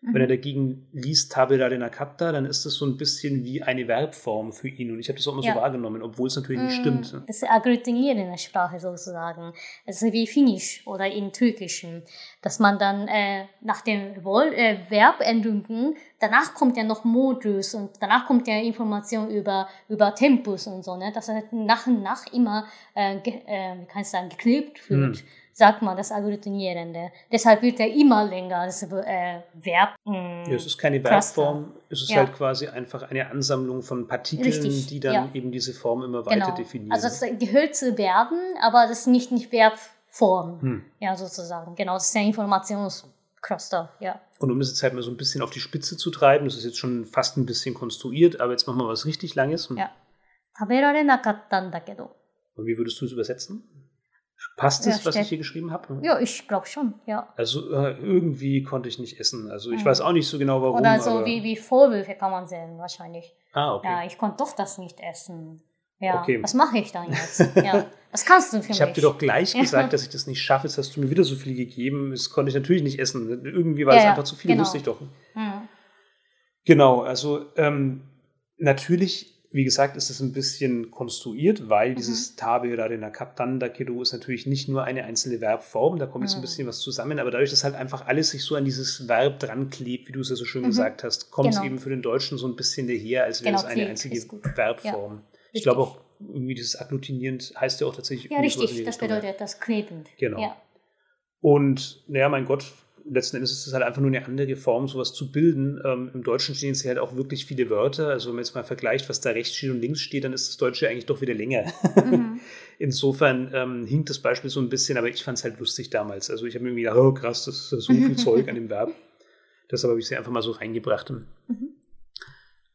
Wenn er Mhm. dagegen liest Tabela de Nakatta, dann ist das so ein bisschen wie eine Verbform für ihn. Und ich habe das auch immer Ja. so wahrgenommen, obwohl es natürlich nicht Mm, stimmt. Das ist agglutinierende Sprache sozusagen. Es ist wie Finnisch oder in Türkischen, dass man dann äh, nach dem Wohl, äh, Verbendungen, danach kommt ja noch Modus und danach kommt ja Information über, über Tempus und so, ne? dass er nach und nach immer, äh, äh, wie kann ich sagen, geklebt wird. Hm Sagt man das Agglutinierende. Deshalb wird er immer länger, das äh, Verb. mm, Ja, es ist keine Cluster. Verbform, es ist Ja. halt quasi einfach eine Ansammlung von Partikeln, Richtig, die dann ja. eben diese Form immer weiter genau. definieren. Also es gehört zu Verben, aber das ist nicht, nicht Verbform. hm. Ja, sozusagen. Genau, das ist ein Informationscluster, ja. Und um das jetzt halt mal so ein bisschen auf die Spitze zu treiben, das ist jetzt schon fast ein bisschen konstruiert, aber jetzt machen wir was richtig Langes. Ja. 食べられなかったんだけど。 Und wie würdest du es übersetzen? Passt es, was ich hier geschrieben habe? Ja, ich glaube schon, ja. Also äh, irgendwie konnte ich nicht essen. Also ich Mhm. weiß auch nicht so genau warum. Oder so wie, wie Vorwürfe kann man sehen, wahrscheinlich. ah, okay. Ja, ich konnte doch das nicht essen. Ja, Okay. was mache ich dann jetzt? ja, <laughs> was kannst du für Ich mich? habe dir doch gleich gesagt, dass ich das nicht schaffe. Jetzt hast du mir wieder so viel gegeben. Das konnte ich natürlich nicht essen. Irgendwie war Ja, es ja, einfach zu viel, genau. wusste ich doch. Hm. Genau, also ähm, natürlich, wie gesagt, ist es ein bisschen konstruiert, Mhm. weil dieses Tabe Rarena Kaptan Dakedo ist natürlich nicht nur eine einzelne Verbform, da kommt jetzt ein Mhm. bisschen was zusammen, aber dadurch, dass halt einfach alles sich so an dieses Verb dran klebt, wie du es ja so schön Mhm. gesagt hast, kommt es Genau. eben für den Deutschen so ein bisschen daher, als wäre Genau, es eine einzige. Verbform. Ich richtig. glaube auch, irgendwie dieses agglutinierend heißt ja auch tatsächlich. Ja, richtig, das ja. bedeutet das klebend. Genau. Ja. Und naja, mein Gott, letzten Endes ist es halt einfach nur eine andere Form, sowas zu bilden. Ähm, Im Deutschen stehen jetzt halt auch wirklich viele Wörter. Also wenn man jetzt mal vergleicht, was da rechts steht und links steht, dann ist das Deutsche eigentlich doch wieder länger. Mhm. <laughs> Insofern ähm, hinkt das Beispiel so ein bisschen, aber ich fand es halt lustig damals. Also ich habe mir irgendwie gedacht, oh krass, das ist so viel <laughs> Zeug an dem Verb. Deshalb habe ich sie einfach mal so reingebracht. Mhm.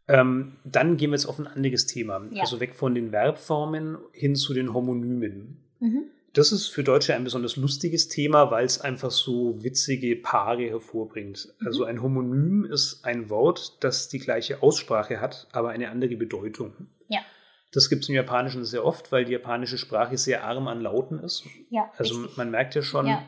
Ähm, dann gehen wir jetzt auf ein anderes Thema. Ja. Also weg von den Verbformen hin zu den Homonymen. Mhm. Das ist für Deutsche ein besonders lustiges Thema, weil es einfach so witzige Paare hervorbringt. Mhm. Also ein Homonym ist ein Wort, das die gleiche Aussprache hat, aber eine andere Bedeutung. Ja. Das gibt es im Japanischen sehr oft, weil die japanische Sprache sehr arm an Lauten ist. Ja, Also richtig. man merkt ja schon, Ja.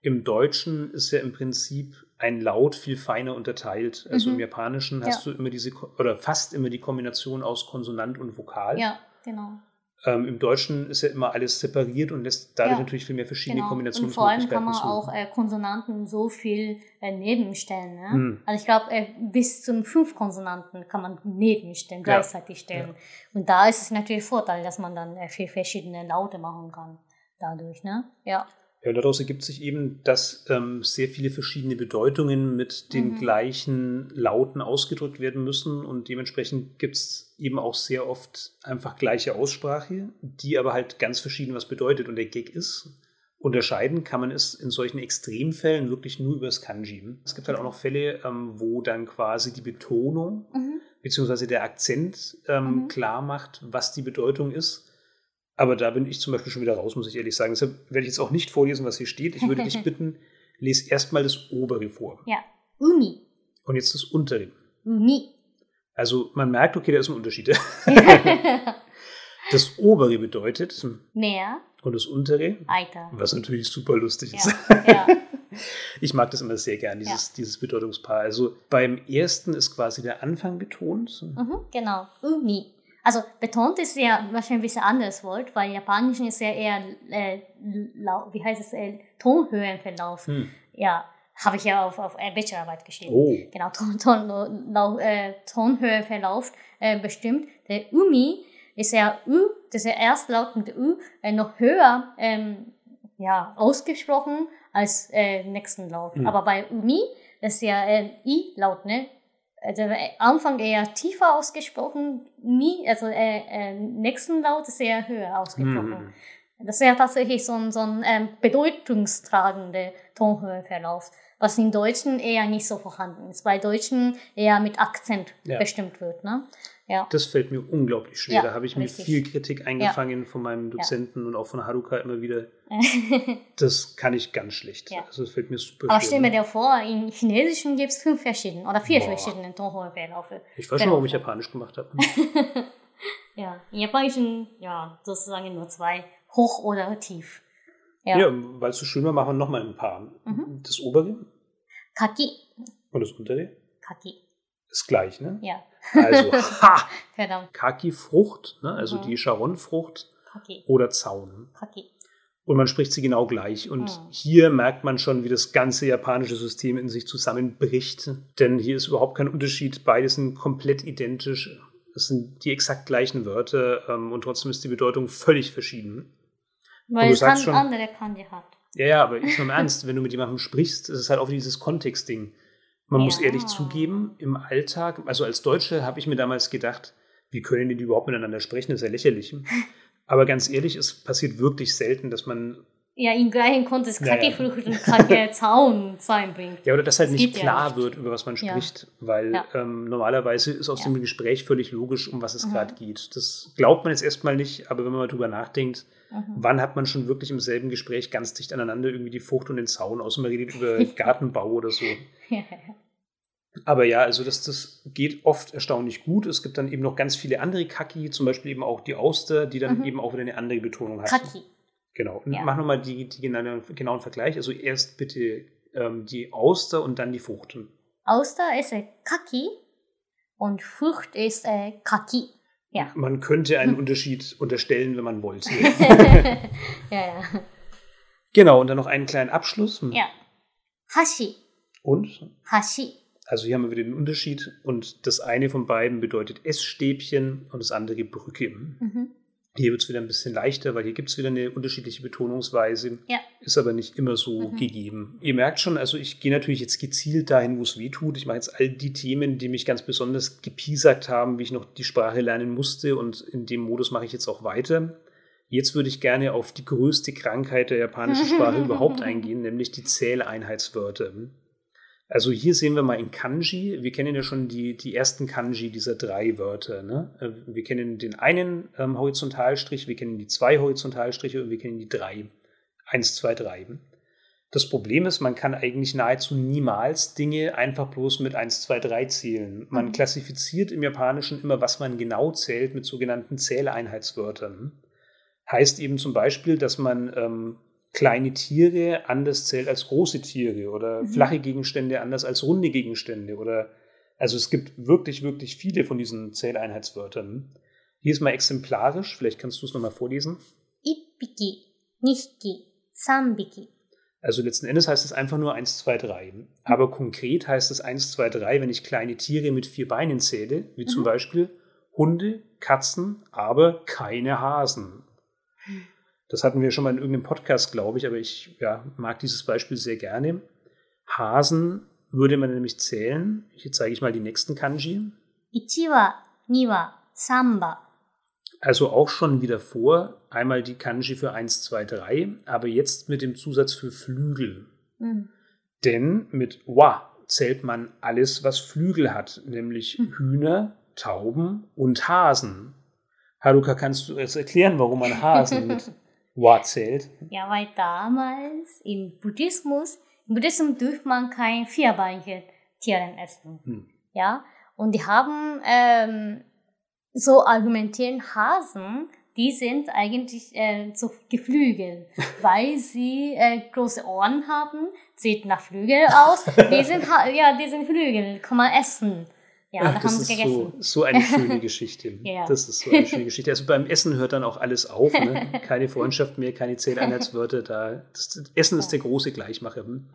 im Deutschen ist ja im Prinzip ein Laut viel feiner unterteilt. Also Mhm. im Japanischen Ja. hast du immer diese, oder fast immer die Kombination aus Konsonant und Vokal. Ja, genau. Ähm, Im Deutschen ist ja immer alles separiert und lässt dadurch Ja, natürlich viel mehr verschiedene Genau. Und Kombinationsmöglichkeiten vor allem kann man zu. auch äh, Konsonanten so viel äh, nebenstellen. Ne? Hm. Also ich glaube, äh, bis zu fünf Konsonanten kann man nebenstellen, Ja. gleichzeitig stellen. Und da ist es natürlich Vorteil, dass man dann äh, viel verschiedene Laute machen kann dadurch. Ne? Ja. Ja, und daraus ergibt sich eben, dass ähm, sehr viele verschiedene Bedeutungen mit den Mhm. gleichen Lauten ausgedrückt werden müssen und dementsprechend gibt es eben auch sehr oft einfach gleiche Aussprache, die aber halt ganz verschieden was bedeutet. Und der Gag ist, unterscheiden kann man es in solchen Extremfällen wirklich nur über das Kanji. Es gibt halt auch noch Fälle, ähm, wo dann quasi die Betonung Mhm. beziehungsweise der Akzent ähm, Mhm. klar macht, was die Bedeutung ist. Aber da bin ich zum Beispiel schon wieder raus, muss ich ehrlich sagen. Deshalb werde ich jetzt auch nicht vorlesen, was hier steht. Ich würde dich <laughs> bitten, lese erstmal das obere vor Ja. Umi. und jetzt das untere. Umi. Also man merkt, okay, da ist ein Unterschied. <laughs> Das obere bedeutet Meer. und das untere, Alter. was natürlich super lustig ist. Ja. ja. <laughs> Ich mag das immer sehr gern, dieses, dieses Bedeutungspaar. Also beim ersten ist quasi der Anfang betont. Mhm, genau. Umi. Also betont ist ja wahrscheinlich ein bisschen anderes Wort, weil Japanisch ist ja eher, äh, wie heißt es, äh, Tonhöhenverlauf. Hm. Ja, habe ich ja auf, auf äh, Bachelorarbeit geschrieben. Oh, Genau, Ton, Ton, lau, äh, Tonhöhenverlauf äh, bestimmt. Der Umi ist ja Ü, das ist ja Erstlaut mit Ü, äh, noch höher ähm, ja, ausgesprochen als äh, nächsten Laut. Mhm. Aber bei Umi, das ist ja äh, I-Laut, ne? Also äh, Anfang eher tiefer ausgesprochen, Mi, also äh, äh, nächsten Laut ist eher höher ausgesprochen. Hm. Das ist ja tatsächlich so ein, so ein ähm, bedeutungstragender Tonhöhenverlauf, was in Deutschen eher nicht so vorhanden ist, weil Deutschen eher mit Akzent Ja. bestimmt wird. Ne? Ja. Das fällt mir unglaublich schwer. Ja, da habe ich mir richtig. viel Kritik eingefangen von meinem Dozenten und auch von Haruka immer wieder. <laughs> Das kann ich ganz schlecht. Ja. Also das fällt mir super Aber schwer. stell mir dir vor, in Chinesischen gibt es fünf verschiedene oder vier Boah. verschiedene Tonhöhenverläufe. Ich weiß schon, warum ich Japanisch gemacht habe. <laughs> Ja, in Japanischen, ja, sozusagen nur zwei, hoch oder tief. Ja, Ja. weil es so schön war, machen wir nochmal ein paar. Mhm. Das obere Kaki. und das untere Kaki. ist gleich, ne? Ja, Also, <laughs> ha! verdammt. Kaki-Frucht, ne? also Mhm. die Charon-Frucht Kaki. oder Zaun. Kaki. Und man spricht sie genau gleich. Und Mhm. hier merkt man schon, wie das ganze japanische System in sich zusammenbricht. Denn hier ist überhaupt kein Unterschied. Beide sind komplett identisch. Es sind die exakt gleichen Wörter ähm, und trotzdem ist die Bedeutung völlig verschieden. Weil es kann schon- andere Kanji hat. Ja, ja, aber ich mal im Ernst, wenn du mit jemandem sprichst, ist es halt auch dieses Kontextding. Man muss Ja. ehrlich zugeben, im Alltag, also als Deutsche habe ich mir damals gedacht, wie können die überhaupt miteinander sprechen? Das ist ja lächerlich. <laughs> Aber ganz ehrlich, es passiert wirklich selten, dass man ja im gleichen Kontext Ja, ja. Kakifrucht und Kake-Zaun <laughs> zusammenbringt. Ja, oder dass halt Das nicht ja klar nicht. wird, über was man Ja. spricht, weil Ja. ähm, normalerweise ist aus Ja. dem Gespräch völlig logisch, um was es Mhm. gerade geht. Das glaubt man jetzt erstmal nicht, aber wenn man mal drüber nachdenkt, Mhm. wann hat man schon wirklich im selben Gespräch ganz dicht aneinander irgendwie die Frucht und den Zaun, außer man redet über <laughs> Gartenbau oder so. Ja, Aber ja, also das, das geht oft erstaunlich gut. Es gibt dann eben noch ganz viele andere Kaki, zum Beispiel eben auch die Auster, die dann Mhm. eben auch wieder eine andere Betonung hat. Kaki. Genau. Und Ja. Mach nochmal die, die genauen, genauen Vergleich. Also erst bitte ähm, die Auster und dann die Fruchten. Auster ist äh, Kaki und Frucht ist äh, Kaki. Ja. Man könnte einen <laughs> Unterschied unterstellen, wenn man wollte. <laughs> ja, ja. genau, und dann noch einen kleinen Abschluss. Ja. Hashi. Und? Hashi. Also hier haben wir wieder den Unterschied. Und das eine von beiden bedeutet Essstäbchen und das andere Brücke. Mhm. Hier wird es wieder ein bisschen leichter, weil hier gibt es wieder eine unterschiedliche Betonungsweise. Ja. Ist aber nicht immer so Mhm. gegeben. Ihr merkt schon, also ich gehe natürlich jetzt gezielt dahin, wo es weh tut. Ich mache jetzt all die Themen, die mich ganz besonders gepiesackt haben, wie ich noch die Sprache lernen musste. Und in dem Modus mache ich jetzt auch weiter. Jetzt würde ich gerne auf die größte Krankheit der japanischen Sprache <laughs> überhaupt eingehen, nämlich die Zähleinheitswörter. Also hier sehen wir mal in Kanji, wir kennen ja schon die, die ersten Kanji dieser drei Wörter. Ne? Äh, Wir kennen den einen ähm, Horizontalstrich, wir kennen die zwei Horizontalstriche und wir kennen die drei. Eins, zwei, drei. Das Problem ist, man kann eigentlich nahezu niemals Dinge einfach bloß mit 1, 2, 3 zählen. Man Mhm. klassifiziert im Japanischen immer, was man genau zählt, mit sogenannten Zähleinheitswörtern. Heißt eben zum Beispiel, dass man ähm, kleine Tiere anders zählt als große Tiere oder Mhm. flache Gegenstände anders als runde Gegenstände oder also es gibt wirklich, wirklich viele von diesen Zähleinheitswörtern. Hier ist mal exemplarisch, vielleicht kannst du es nochmal vorlesen. Ippiki, Nihiki, Sambiki. Also letzten Endes heißt es einfach nur 1, 2, 3. Aber konkret heißt es 1, 2, 3, wenn ich kleine Tiere mit vier Beinen zähle, wie zum Mhm. Beispiel Hunde, Katzen, aber keine Hasen. Das hatten wir schon mal in irgendeinem Podcast, glaube ich, aber ich ja, mag dieses Beispiel sehr gerne. Hasen würde man nämlich zählen. Hier zeige ich mal die nächsten Kanji. Ichi wa, ni wa, samba. Also auch schon wieder vor, einmal die Kanji für 1, 2, 3, aber jetzt mit dem Zusatz für Flügel. Mhm. Denn mit wa zählt man alles, was Flügel hat, nämlich Hm. Hühner, Tauben und Hasen. Haruka, kannst du jetzt erklären, warum man Hasen <laughs> mit wa zählt? Ja, weil damals im Buddhismus, im Buddhismus dürfte man kein vierbeinige Tiere essen. Hm. Ja, und die haben ähm, so argumentieren, Hasen, die sind eigentlich äh, so Geflügel, <laughs> weil sie äh, große Ohren haben, sieht nach Flügel aus. Die <laughs> sind, ja, die sind Flügel, kann man essen. Ja, Ach, da das haben sie ist gegessen. so, so eine <laughs> schöne Geschichte. Ja. Das ist so eine schöne <laughs> Geschichte. Also beim Essen hört dann auch alles auf. Ne? <laughs> Keine Freundschaft mehr, keine Zähleinheitswörter. Da. Das Essen ist der große Gleichmacher. Hm?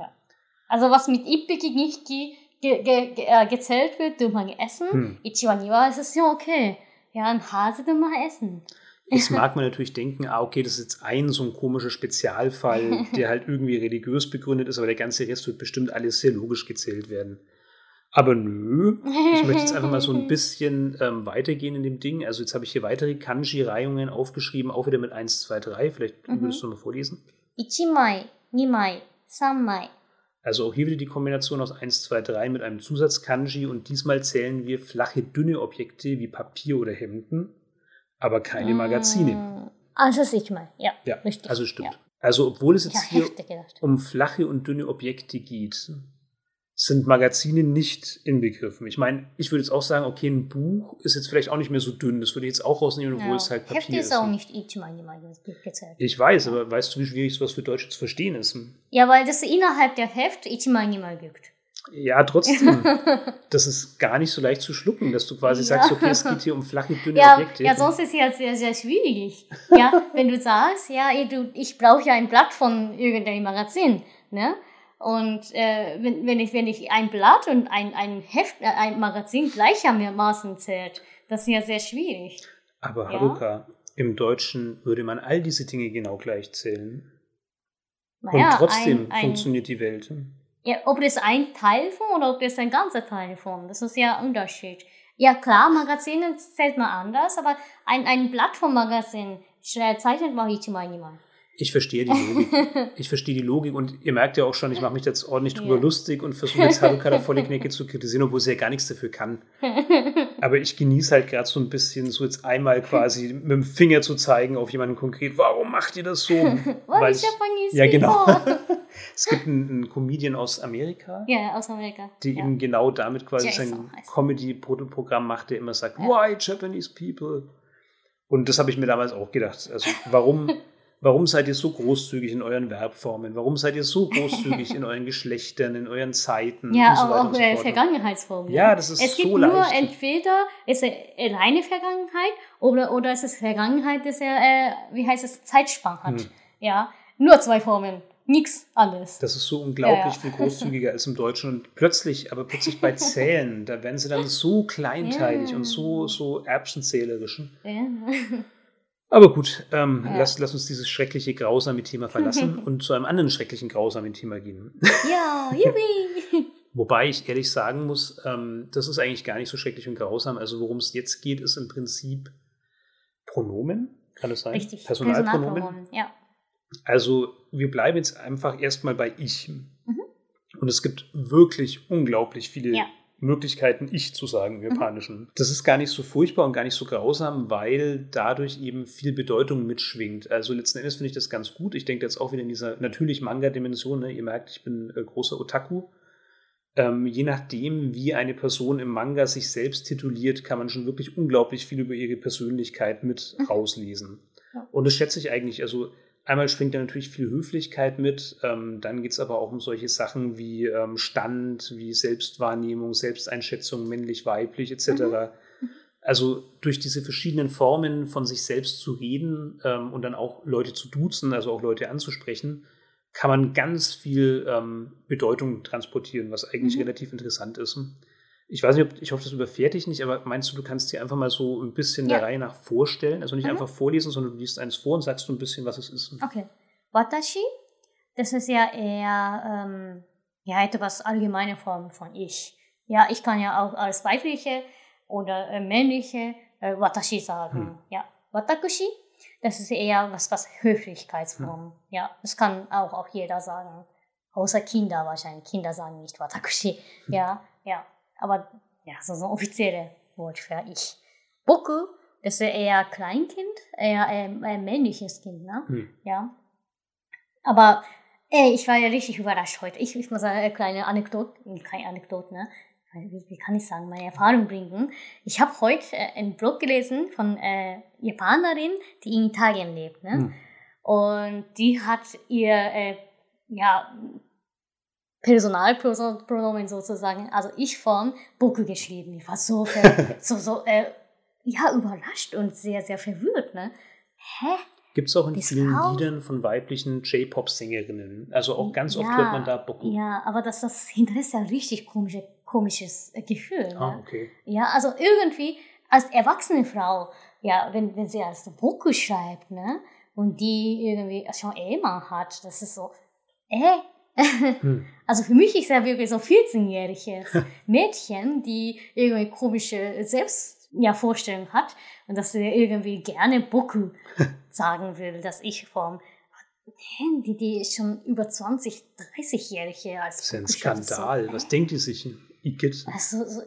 Also was mit Ippiki nicht ge ge ge äh, gezählt wird, dürfen wir essen. Hm. Ichiwa Niwa ist es ja okay. Ja, ein Hase dürfen wir essen. Jetzt mag man natürlich denken, ah, okay, das ist jetzt ein so ein komischer Spezialfall, der halt irgendwie religiös begründet ist, aber der ganze Rest wird bestimmt alles sehr logisch gezählt werden. Aber nö, ich möchte jetzt einfach mal so ein <laughs> bisschen ähm, weitergehen in dem Ding. Also jetzt habe ich hier weitere Kanji-Reihungen aufgeschrieben, auch wieder mit 1, 2, 3. Vielleicht Mhm. würdest du mal vorlesen. Ichimai, Nimai, Sammai. Also auch hier wieder die Kombination aus 1, 2, 3 mit einem Zusatz-Kanji und diesmal zählen wir flache, dünne Objekte wie Papier oder Hemden, aber keine Magazine. Mm, Also ist Ichimai, ja. Ja, richtig. also stimmt. Ja. Also obwohl es Ich jetzt habe hier gedacht. um flache und dünne Objekte geht, sind Magazine nicht inbegriffen. Ich meine, ich würde jetzt auch sagen, okay, ein Buch ist jetzt vielleicht auch nicht mehr so dünn. Das würde ich jetzt auch rausnehmen, obwohl Ja. es halt Papier Hefte ist auch nicht Ichimai, Nimai gezählt. Ich weiß, aber weißt du, wie schwierig sowas für Deutsche zu verstehen ist? Ja, weil das innerhalb der Heft Ichimai, Nimai gibt. Ja, trotzdem. <laughs> das ist gar nicht so leicht zu schlucken, dass du quasi Ja. sagst, okay, es geht hier um flache, dünne Ja, Objekte. ja, sonst ist es ja sehr, sehr schwierig. Ja, wenn du sagst, ja, du, ich brauche ja ein Blatt von irgendeinem Magazin, ne? Und äh, wenn, wenn, ich, wenn ich ein Blatt und ein, ein Heft, äh, ein Magazin gleichermaßen zählt, das ist ja sehr schwierig. aber Ja. Haruka, im Deutschen würde man all diese Dinge genau gleich zählen. Naja, Und trotzdem ein, ein, funktioniert die Welt. Ja, ob das ein Teil von oder ob das ein ganzer Teil von, das ist ja ein Unterschied. Ja klar, Magazine zählt man anders, aber ein, ein Blatt vom Magazin zeichnet man Ichimai Nimai. Ich verstehe die Logik. <laughs> Ich verstehe die Logik und ihr merkt ja auch schon, ich mache mich jetzt ordentlich drüber Ja. lustig und versuche jetzt <laughs> Haruka da volle Knecke zu kritisieren, obwohl sie ja gar nichts dafür kann. Aber ich genieße halt gerade so ein bisschen, so jetzt einmal quasi mit dem Finger zu zeigen auf jemanden konkret, warum macht ihr das so? <laughs> Why ich, Japanese ja, genau. es gibt einen, einen Comedian aus Amerika, ja, aus Amerika. die ja. eben genau damit quasi Jason sein. Comedy-Programm macht, der immer sagt, Ja. why Japanese people? Und das habe ich mir damals auch gedacht. Also warum, warum seid ihr so großzügig in euren Verbformen? Warum seid ihr so großzügig <laughs> in euren Geschlechtern, in euren Zeiten Ja, und so aber auch und so äh? Vergangenheitsformen. Ja, das ist es so gibt nur leicht. entweder ist es eine reine Vergangenheit oder, oder es ist Vergangenheit, dass er, äh, wie heißt es, Zeitspann hat. Hm. Ja, nur zwei Formen, nichts anderes. Das ist so unglaublich Ja, viel <laughs> großzügiger als im Deutschen. Und plötzlich, aber plötzlich bei Zählen, da werden sie dann so <laughs> kleinteilig Ja. und so, so erbsenzählerischen. ja. Aber gut, ähm, Ja. lass, lass uns dieses schreckliche, grausame Thema verlassen <laughs> und zu einem anderen schrecklichen, grausamen Thema gehen. <laughs> ja, yippie. Wobei ich ehrlich sagen muss, ähm, das ist eigentlich gar nicht so schrecklich und grausam. Also worum es jetzt geht, ist im Prinzip Pronomen. Kann es sein? Richtig. Personalpronomen. Ja. Also wir bleiben jetzt einfach erstmal bei ich. Mhm. Und es gibt wirklich unglaublich viele Ja. Möglichkeiten, ich zu sagen im Japanischen. Das ist gar nicht so furchtbar und gar nicht so grausam, weil dadurch eben viel Bedeutung mitschwingt. Also letzten Endes finde ich das ganz gut. Ich denke jetzt auch wieder in dieser natürlich Manga-Dimension. Ne? Ihr merkt, ich bin äh, großer Otaku. Ähm, je nachdem, wie eine Person im Manga sich selbst tituliert, kann man schon wirklich unglaublich viel über ihre Persönlichkeit mit Mhm. rauslesen. Ja. Und das schätze ich eigentlich. Also einmal schwingt da natürlich viel Höflichkeit mit, ähm, dann geht es aber auch um solche Sachen wie ähm, Stand, wie Selbstwahrnehmung, Selbsteinschätzung, männlich, weiblich etc. Also durch diese verschiedenen Formen von sich selbst zu reden ähm, und dann auch Leute zu duzen, also auch Leute anzusprechen, kann man ganz viel ähm, Bedeutung transportieren, was eigentlich Mhm. relativ interessant ist. Ich weiß nicht, ob, ich hoffe, das überfährt dich nicht, aber meinst du, du kannst dir einfach mal so ein bisschen Ja. der Reihe nach vorstellen? Also nicht Mhm. einfach vorlesen, sondern du liest eins vor und sagst so ein bisschen, was es ist. Okay. Watashi, das ist ja eher ähm, ja, etwas allgemeine Form von ich. Ja, ich kann ja auch als weibliche oder äh, männliche äh, Watashi sagen. Hm. Ja, Watakushi, das ist eher was, was Höflichkeitsform. Ja, das kann auch, auch jeder sagen. Außer Kinder wahrscheinlich. Kinder sagen nicht Watakushi. Ja, ja. Aber ja, so so ein offizielle Wort für ich. Boku, das ist eher Kleinkind, eher ähm, ein männliches Kind, ne? Hm. Ja. Aber ey, ich war ja richtig überrascht heute. Ich, ich muss eine kleine Anekdote, keine Anekdote, ne? Wie, wie kann ich sagen, meine Erfahrung bringen. Ich habe heute äh, einen Blog gelesen von äh, Japanerin, die in Italien lebt, ne? Hm. Und die hat ihr, äh, ja, Personalpronomen sozusagen, also Ich-Form, Boku geschrieben. Ich war so, <laughs> so, so, äh, ja, überrascht und sehr, sehr verwirrt, ne? Hä? Gibt es auch in Das vielen Frau- Liedern von weiblichen J-Pop-Sängerinnen. Also auch ganz oft Ja, hört man da Boku. Ja, aber das, das hinterlässt ja richtig komische, komisches äh, Gefühl. Ne? Ah, okay. Ja, also irgendwie als erwachsene Frau, ja, wenn, wenn sie als Boku schreibt, ne, und die irgendwie schon Ehemann hat, das ist so, äh, Hm. <laughs> also für mich ist er wirklich so 14-jähriges <laughs> Mädchen, die irgendwie komische Selbst ja, Vorstellung hat und dass sie irgendwie gerne Boku <laughs> sagen will, dass ich vom Hä, die, ist schon über 20, 30-Jährige als Das ist ein. Skandal. So, Was denkt die sich? Igitt. Also, so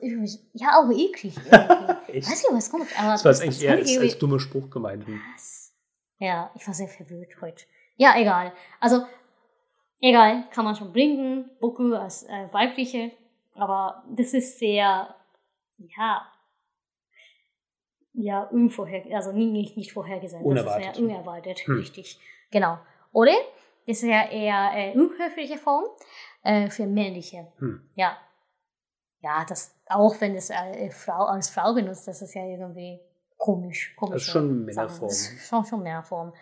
ja, auch eklig. Weiß nicht, was kommt. Aber Das war jetzt eigentlich eher als, als dummer Spruch gemeint. Was? Ja, ich war sehr verwirrt heute. Ja, egal. Also, egal, kann man schon bringen. Boku als äh, weibliche. Aber das ist sehr, ja, ja, unvorher, also nicht, nicht, vorhergesehen. Das Unerwartet. ist sehr unerwartet, Hm. richtig. Genau. Oder? Das ist ja eher äh, unhöfliche Form äh, für männliche. Hm. Ja. Ja, das, auch wenn es äh, Frau, als Frau benutzt, das ist ja irgendwie komisch. komisch Das ist schon Männerform. Das ist schon, schon Männerform.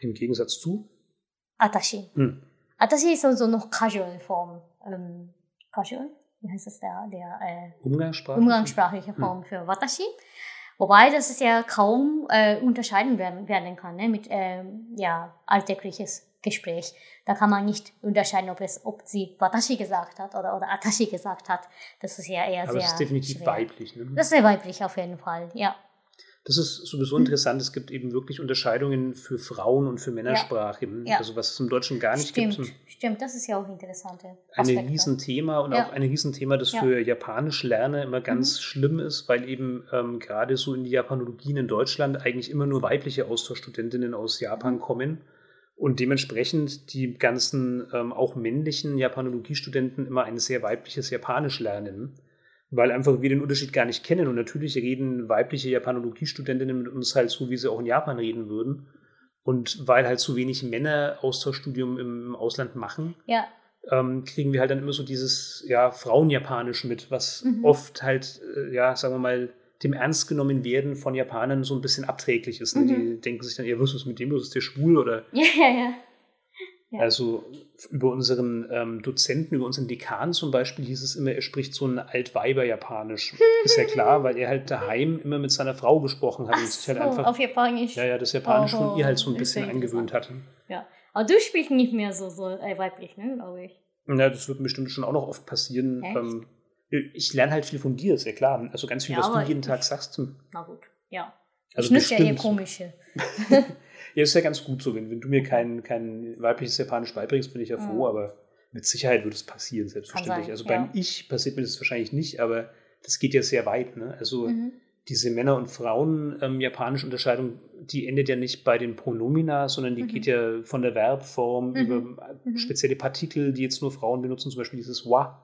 Im Gegensatz zu. Atashi. Hm. Atashi ist so, so noch casual Form. Ähm, casual? Wie heißt das der, der äh, Umgangssprachlich. umgangssprachliche Form für Watashi? Wobei das ist ja kaum äh, unterscheiden werden, werden kann ne? mit ähm, ja, alltägliches Gespräch. Da kann man nicht unterscheiden, ob, es, ob sie Watashi gesagt hat oder, oder Atashi gesagt hat. Das ist ja eher Aber sehr es ist definitiv schwer. weiblich. Ne? Das ist sehr weiblich auf jeden Fall, ja. Das ist sowieso interessant. Es gibt eben wirklich Unterscheidungen für Frauen und für Männersprache. Ja. Also was es im Deutschen gar nicht Stimmt, gibt. stimmt, das ist ja auch interessant. Ein Riesenthema und Ja. auch ein Riesenthema, das Ja. für Japanisch lernen immer ganz Mhm. schlimm ist, weil eben ähm, gerade so in die Japanologien in Deutschland eigentlich immer nur weibliche Austauschstudentinnen aus Japan Mhm. kommen und dementsprechend die ganzen ähm, auch männlichen Japanologiestudenten immer ein sehr weibliches Japanisch lernen, weil einfach wir den Unterschied gar nicht kennen und natürlich reden weibliche Japanologiestudentinnen mit uns halt so, wie sie auch in Japan reden würden. Und weil halt so wenig Männer Austauschstudium im Ausland machen, Ja, ähm, kriegen wir halt dann immer so dieses ja, Frauenjapanisch mit, was Mhm. oft halt, äh, ja, sagen wir mal, dem ernst genommen werden von Japanern so ein bisschen abträglich ist. Ne? Mhm. Die denken sich dann, ja, was ist mit dem los? Ist der schwul? Oder <laughs> ja, ja, ja. Ja. also über unseren ähm, Dozenten, über unseren Dekan zum Beispiel hieß es immer, er spricht so ein Altweiber-Japanisch. ist ja klar, <laughs> weil er halt daheim immer mit seiner Frau gesprochen hat Ach und sich halt so, einfach auf Japanisch. ja, ja, das Japanisch von Oh, ihr halt so ein bisschen angewöhnt hatte. Ja. Aber du sprichst nicht mehr so, so äh, weiblich, ne, glaube ich. Ja, das wird bestimmt schon auch noch oft passieren. Ähm, ich lerne halt viel von dir, ist ja klar. Also ganz viel, Ja, was du jeden Tag sagst. Na gut, ja. Also ich nutze ja bestimmt. komische. <laughs> <laughs> Ja, ist ja ganz gut so. Wenn, wenn du mir kein, kein weibliches Japanisch beibringst, bin ich ja froh, Mhm. aber mit Sicherheit wird es passieren, selbstverständlich. sein, also ja. beim Ich passiert mir das wahrscheinlich nicht, aber das geht ja sehr weit. Ne? Also Mhm. diese Männer- und Frauen-japanische Unterscheidung, die endet ja nicht bei den Pronomina, sondern die Mhm. geht ja von der Verbform Mhm. über Mhm. spezielle Partikel, die jetzt nur Frauen benutzen, zum Beispiel dieses wa.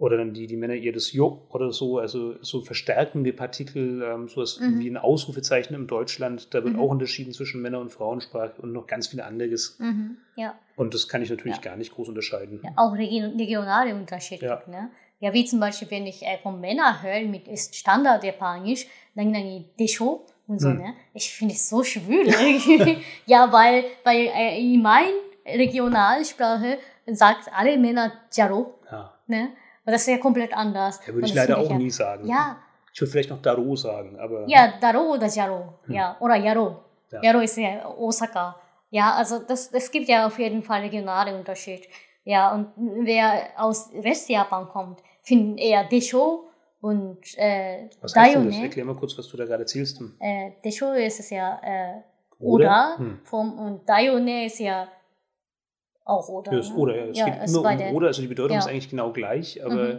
Oder dann die, die Männer eher das Jo oder so, also so verstärkende Partikel, ähm, sowas Mhm. wie ein Ausrufezeichen im Deutschland. Da wird Mhm. auch unterschieden zwischen Männer- und Frauensprache und noch ganz viel anderes. Mhm. Ja. Und das kann ich natürlich Ja. gar nicht groß unterscheiden. ja. Auch region regionale Unterschiede Ja. ne? Ja, wie zum Beispiel, wenn ich äh, von Männern höre, mit ist Standard Japanisch, dann dann Desho und so, Hm. ne? Ich finde es so schwül <laughs> irgendwie. ja, weil, weil äh, in meiner Regionalsprache sagt alle Männer Jaro, Ja. ne? Das ist ja komplett anders. Ja, würde ich leider auch ja, nie sagen. Ja, Ich würde vielleicht noch Daro sagen, aber ja, Daro oder Jaro. Hm. Ja, oder Yaro. Ja. Yaro ist ja Osaka. Ja, also das, das gibt ja auf jeden Fall regionale Unterschied. Ja, und wer aus Westjapan kommt, finden eher Desho und äh, was heißt denn das? Dayone. Erklär mal kurz, was du da gerade. Hm. Äh, Desho ist es ja äh, Oder? oder, Hm. vom, und Dayone ist ja auch oder. Ja, ne? Oder, ja. Es Ja, geht ist immer um Oder, also die Bedeutung Ja. ist eigentlich genau gleich, aber Mhm.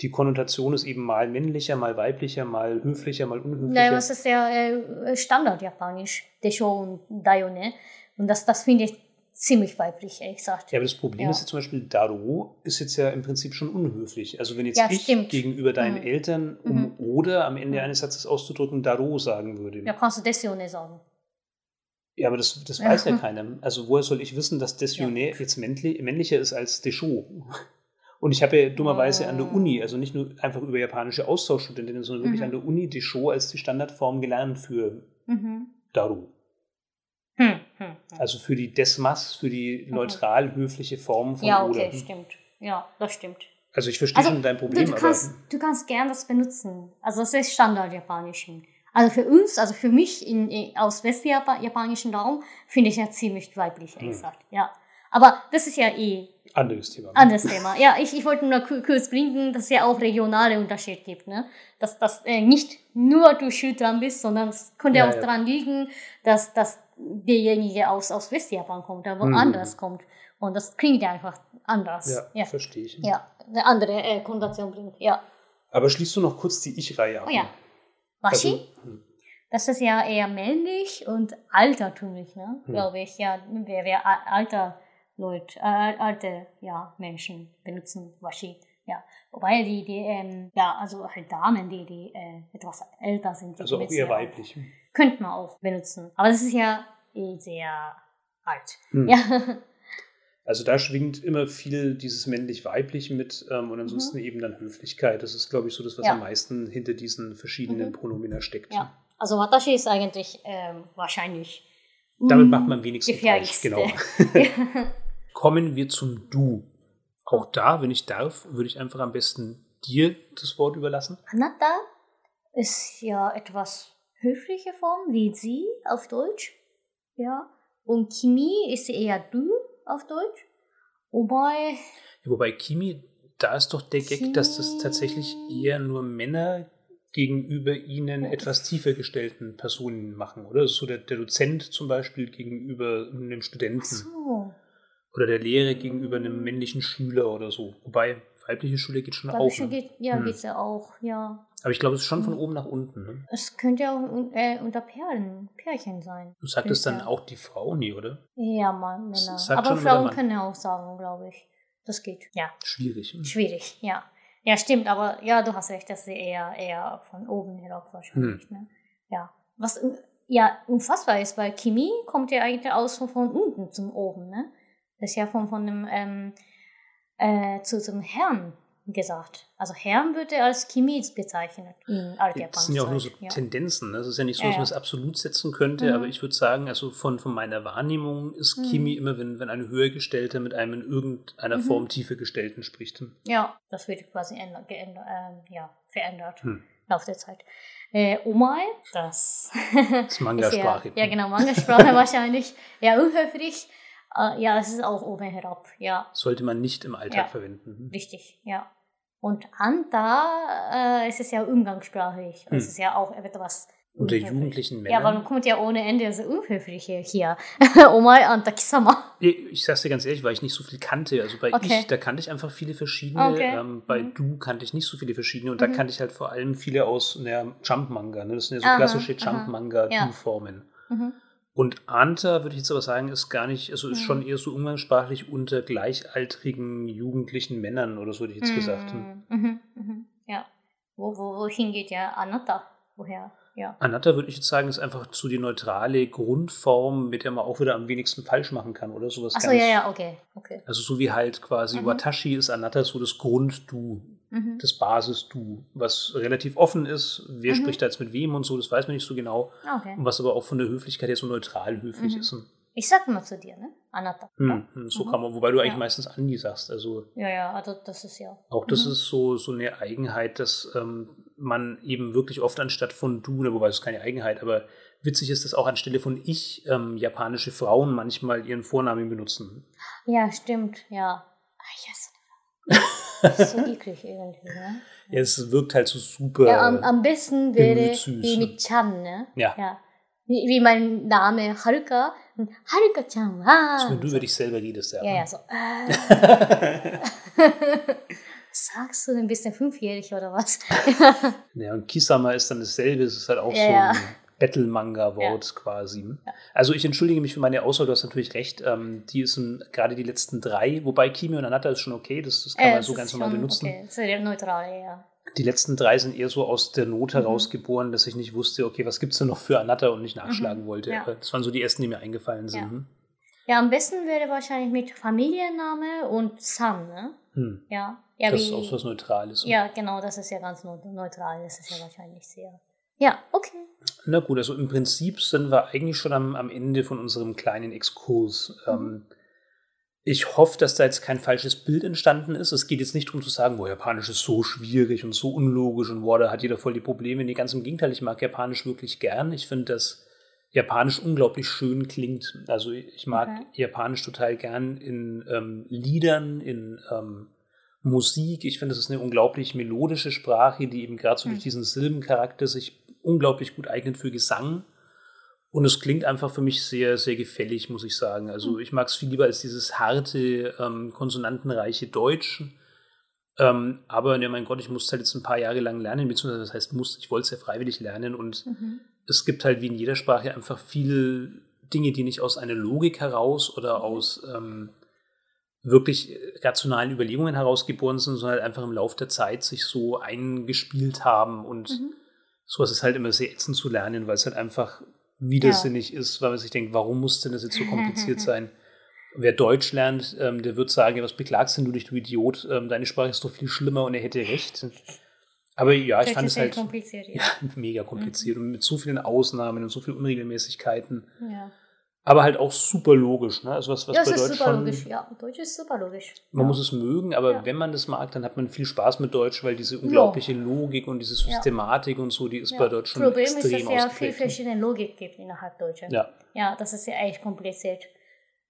die Konnotation ist eben mal männlicher, mal weiblicher, mal höflicher, mal unhöflicher. Naja, das ist ja äh, Standard-Japanisch, Desho und Dayone. Und das, das finde ich ziemlich weiblich, ehrlich gesagt. Ja, aber das Problem Ja. ist jetzt zum Beispiel, Daro ist jetzt ja im Prinzip schon unhöflich. Also wenn jetzt Ja, ich stimmt. gegenüber deinen Mhm. Eltern, um oder am Ende Mhm. eines Satzes auszudrücken, Daro sagen würde. Ja, kannst du Desione sagen. Ja, aber das, das Ja. weiß ja keiner. Also woher soll ich wissen, dass Desioné jetzt männli männlicher ist als Desho? Und ich habe ja dummerweise an der Ah. Uni, also nicht nur einfach über japanische Austauschstudentinnen, sondern wirklich Mhm. an der Uni Desho als die Standardform gelernt für Mhm. Daru. Hm, hm, hm. Also für die Desmas, für die neutral höfliche Form von Ja, Oder. okay, stimmt. Ja, das stimmt. Also ich verstehe Also, schon dein Du, Problem, du, aber kannst, du kannst gern das benutzen. Also das ist Standard-Japanischen. Also für uns, also für mich in, in, aus westjapanischen Raum, finde ich ja ziemlich weiblich, ehrlich Hm. gesagt. Ja. Aber das ist ja eh anderes Thema. anderes Thema. Ja, ich, ich wollte nur kurz bringen, dass es ja auch regionale Unterschiede gibt. Ne? Dass, dass äh, nicht nur du schuld dran bist, sondern es könnte Ja, auch ja. daran liegen, dass, dass derjenige aus, aus Westjapan kommt, der Mhm. woanders kommt. Und das klingt ja einfach anders. Ja, ja. verstehe ich. ja. eine andere äh, Konnotation bringt. Ja. Aber schließt du noch kurz die Ich-Reihe ab? Oh ja. Washi, Also, hm. das ist ja eher männlich und altertümlich, ne? Hm. glaube ich. Ja, wer, wer alter Leute, äh, alte ja, Menschen benutzen Washi. Ja. Wobei die, die ähm, ja, also halt Damen, die, die äh, etwas älter sind, die also auch eher weiblich. Könnte man auch benutzen. Aber das ist ja eh sehr alt. Hm. Ja. Also da schwingt immer viel dieses männlich-weiblich mit ähm, und ansonsten eben dann Höflichkeit. Das ist, glaube ich, so das, was Mhm. Ja. am meisten hinter diesen verschiedenen Mhm. Pronomina steckt. ja. Also Watashi ist eigentlich ähm, wahrscheinlich Damit macht man wenigstens falsch. gefährlichste. Genau. <laughs> Kommen wir zum Du. Auch da, wenn ich darf, würde ich einfach am besten dir das Wort überlassen. Anata ist ja etwas höfliche Form, wie sie auf Deutsch. Ja. Und Kimi ist eher du auf Deutsch. Wobei, Wobei Kimi, da ist doch der Gag, dass das tatsächlich eher nur Männer gegenüber ihnen etwas tiefer gestellten Personen machen, oder? So der, der Dozent zum Beispiel gegenüber einem Studenten. So. Oder der Lehrer gegenüber einem männlichen Schüler oder so. Wobei, weibliche Schüler geht schon auch. Weibliche Ne? geht, ja, Hm. geht's ja auch, ja. Aber ich glaube, es ist schon von Hm. oben nach unten. Ne? Es könnte ja auch äh, unter Perlen, Pärchen sein. Du sagtest dann auch die Frau nie, oder? Ja, Mann, Männer. Aber Frauen können ja auch sagen, glaube ich. Das geht. Ja, Schwierig. hm. schwierig, ja. Ja, stimmt, aber ja, du hast recht, das ist eher, eher von oben herab wahrscheinlich. Hm. Ne? Ja. Was äh, ja unfassbar ist, weil Chemie kommt ja eigentlich aus von, von unten zum oben, ne? Das ist ja von, von dem ähm, äh, zu zum Herrn gesagt. Also Herrn wird er als Chemie bezeichnet in Das sind ja auch nur so ja. Tendenzen. Ne? Es ist ja nicht so, dass man es absolut setzen könnte, Mhm. aber ich würde sagen, also von, von meiner Wahrnehmung ist Mhm. Chemie immer, wenn, wenn ein Höhergestellter mit einem in irgendeiner Mhm. Form tiefer gestellten spricht. Ja, das wird quasi ändert, geändert, ähm, ja, verändert Hm. im Laufe der Zeit. Äh, Omai, das Das ist <laughs> ist Manga-Sprache. Ja, ja, genau, Manga-Sprache <laughs> wahrscheinlich. Ja, unhöflich. Äh, ja, es ist auch oben herab. Ja, Sollte man nicht im Alltag Ja. verwenden. Hm. richtig, ja. Und Anta äh, es ist ja umgangssprachlich. Hm. Es ist ja auch etwas. Unter unhöflich. jugendlichen Ja, aber Männern. man kommt ja ohne Ende so unhöfliche hier. <laughs> Omai Anta Kisama. Ich, sag's dir ganz ehrlich, weil ich nicht so viel kannte. Also bei Okay. ich, da kannte ich einfach viele verschiedene. Okay. Ähm, bei Mhm. du kannte ich nicht so viele verschiedene. Und da Mhm. kannte ich halt vor allem viele aus naja, Jump-Manga. Ne? Das sind ja so Aha, klassische aha. Ja. Jump-Manga-Du-Formen. Mhm. Und Anta, würde ich jetzt aber sagen, ist gar nicht, also ist Mhm. schon eher so umgangssprachlich unter gleichaltrigen jugendlichen Männern oder so, hätte ich jetzt gesagt. Mhm, mhm, mhm. Ja. Wo, wo, wohin geht ja Anata? Woher? Ja. Anatta würde ich jetzt sagen, ist einfach so die neutrale Grundform, mit der man auch wieder am wenigsten falsch machen kann, oder sowas Achso, ja, ja, okay. okay. Also so wie halt quasi Mhm. Watashi ist Anatta so das Grund-Du, Mhm. das Basis-Du, was relativ offen ist. Wer Mhm. spricht da jetzt mit wem und so, das weiß man nicht so genau. Okay. Und was aber auch von der Höflichkeit her so neutral höflich Mhm. ist. Ich sag mal zu dir, ne? Anata. Hm, hm, so Mhm. kann man, wobei du eigentlich Ja. meistens Andi sagst. Also Ja, ja, also das ist ja. Auch das ist so, so eine Eigenheit, dass ähm, man eben wirklich oft anstatt von du, ne, wobei es ist keine Eigenheit, aber witzig ist, dass auch anstelle von ich ähm, japanische Frauen manchmal ihren Vornamen benutzen. Ja, stimmt, ja. Ah, yes. <laughs> Das ist so <laughs> eklig irgendwie, ne? Ja, es wirkt halt so super. Ja, am, am besten wäre wie mit Chan, ne? Ja. ja. Wie, wie mein Name Haruka. Haruka-chan, ah. als wenn du über dich selber redest, ja. Ja, ja, so. Äh. <laughs> Sagst du ein bisschen fünfjährig oder was? ja, und Kisama ist dann dasselbe, es ist halt auch Ja, so ja. Ein Battle-Manga-Wort quasi. Also ich entschuldige mich für meine Auswahl, du hast natürlich recht. Ähm, die ist gerade die letzten drei, wobei Kimi und Anatta ist schon okay, das, das kann Äh, man so ganz normal benutzen. Okay, sehr neutral, ja. Die letzten drei sind eher so aus der Not Mhm. heraus geboren, dass ich nicht wusste, okay, was gibt es denn noch für Anatta und nicht nachschlagen wollte. Mhm. Ja. Aber Das waren so die ersten, die mir eingefallen sind. Ja. Ja, am besten wäre wahrscheinlich mit Familienname und San, ne? Hm. Ja. ja Das wie, ist auch was Neutrales. Ja, genau, das ist ja ganz neu- neutral. Das ist ja wahrscheinlich sehr. Ja, okay. Na gut, also im Prinzip sind wir eigentlich schon am, am Ende von unserem kleinen Exkurs. Mhm. Ähm, ich hoffe, dass da jetzt kein falsches Bild entstanden ist. Es geht jetzt nicht darum zu sagen, boah, Japanisch ist so schwierig und so unlogisch und boah, da hat jeder voll die Probleme. Nee, ganz im Gegenteil, ich mag Japanisch wirklich gern. Ich finde, dass Japanisch unglaublich schön klingt. Also ich mag Okay. Japanisch total gern in ähm, Liedern, in ähm, Musik. Ich finde, es ist eine unglaublich melodische Sprache, die eben gerade so Hm. durch diesen Silbencharakter sich unglaublich gut eignet für Gesang. Und es klingt einfach für mich sehr, sehr gefällig, muss ich sagen. Also Hm. ich mag es viel lieber als dieses harte, ähm, konsonantenreiche Deutsch. Ähm, aber, ne, mein Gott, ich musste halt jetzt ein paar Jahre lang lernen, beziehungsweise das heißt, muss, ich wollte es ja freiwillig lernen. Und Mhm. es gibt halt wie in jeder Sprache einfach viele Dinge, die nicht aus einer Logik heraus oder Mhm. aus ähm, wirklich rationalen Überlegungen heraus geboren sind, sondern halt einfach im Laufe der Zeit sich so eingespielt haben. Und Mhm. Sowas ist halt immer sehr ätzend zu lernen, weil es halt einfach widersinnig ist, weil man sich denkt, warum muss denn das jetzt so kompliziert <laughs> sein? Wer Deutsch lernt, ähm, der wird sagen, ja, was beklagst denn du dich, du Idiot? Ähm, deine Sprache ist doch viel schlimmer und er hätte recht. Aber ja, ich fand es sehr halt kompliziert, ja. ja, <laughs> mega kompliziert und mit so vielen Ausnahmen und so vielen Unregelmäßigkeiten. ja. Aber halt auch super logisch. Ne? Also was, was ja, bei ist Deutsch super schon, logisch. Ja, Deutsch ist super logisch. man ja. muss es mögen, aber Ja. wenn man das mag, dann hat man viel Spaß mit Deutsch, weil diese unglaubliche Logik und diese. Systematik und so, die ist bei Deutsch schon Problem ist, extrem dass es ja viel ne? verschiedene Logik gibt innerhalb Deutscher. Ja, Ja, das ist ja echt kompliziert.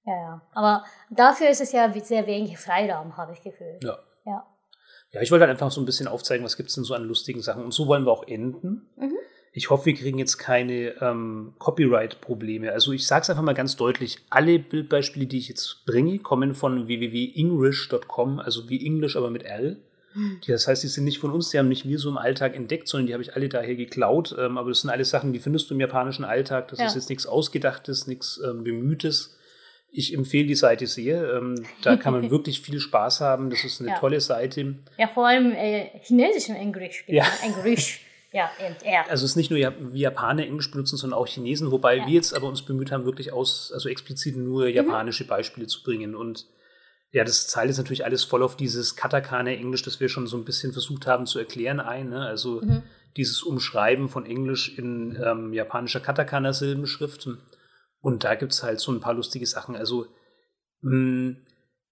Ja, ja. Aber dafür ist es ja sehr wenig Freiraum, habe ich gefühlt. ja. Ja. Ja, ich wollte halt einfach so ein bisschen aufzeigen, was gibt es denn so an lustigen Sachen. Und so wollen wir auch enden. Mhm. Ich hoffe, wir kriegen jetzt keine ähm, Copyright-Probleme. Also ich sage es einfach mal ganz deutlich, alle Bildbeispiele, die ich jetzt bringe, kommen von www.english.com, also wie Englisch, aber mit L. Die, das heißt, die sind nicht von uns, die haben nicht wir so im Alltag entdeckt, sondern die habe ich alle daher geklaut. Ähm, aber das sind alles Sachen, die findest du im japanischen Alltag. Das Ja. ist jetzt nichts Ausgedachtes, nichts ähm, Bemühtes. Ich empfehle die Seite sehr. Ähm, da kann man <laughs> wirklich viel Spaß haben. Das ist eine Ja. tolle Seite. Ja, vor allem äh, Chinesisch und Englisch. Ja. Englisch. Ja, und er. Also es ist nicht nur wie Japaner Englisch benutzen, sondern auch Chinesen, wobei Ja. wir jetzt aber uns bemüht haben, wirklich aus, also explizit nur japanische Beispiele zu bringen. Und ja, das zahlt jetzt natürlich alles voll auf dieses Katakana-Englisch, das wir schon so ein bisschen versucht haben zu erklären, ein. Ne? Also Mhm. dieses Umschreiben von Englisch in ähm, japanischer Katakana-Silbenschrift. Und da gibt es halt so ein paar lustige Sachen. Also mh,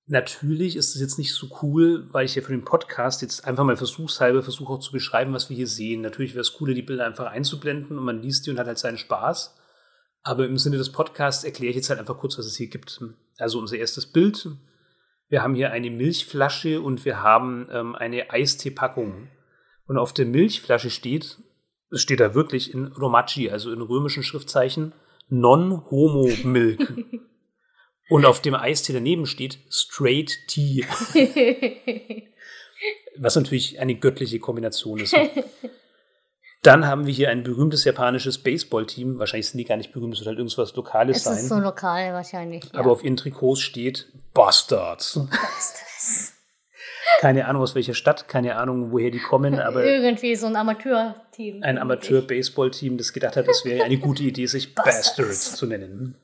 natürlich ist es jetzt nicht so cool, weil ich ja für den Podcast jetzt einfach mal versuchshalber versuche auch zu beschreiben, was wir hier sehen. Natürlich wäre es cooler, die Bilder einfach einzublenden und man liest die und hat halt seinen Spaß. Aber im Sinne des Podcasts erkläre ich jetzt halt einfach kurz, was es hier gibt. Also unser erstes Bild. Wir haben hier eine Milchflasche und wir haben ähm, eine Eisteepackung. Und auf der Milchflasche steht, es steht da wirklich in Romaji, also in römischen Schriftzeichen, Non-Homo-Milk. <laughs> und auf dem Eistee daneben steht Straight Tea, <laughs> was natürlich eine göttliche Kombination ist. Dann haben wir hier ein berühmtes japanisches Baseballteam. Wahrscheinlich sind die gar nicht berühmt, es wird halt irgendwas Lokales es sein. ist so lokal wahrscheinlich. Ja. Aber auf ihren Trikots steht Bastards. Keine Ahnung aus welcher Stadt, keine Ahnung woher die kommen, aber Irgendwie so ein Amateurteam. ein Amateur-Baseball-Team, das gedacht hat, es wäre eine gute Idee, sich Bastards. Bastards zu nennen.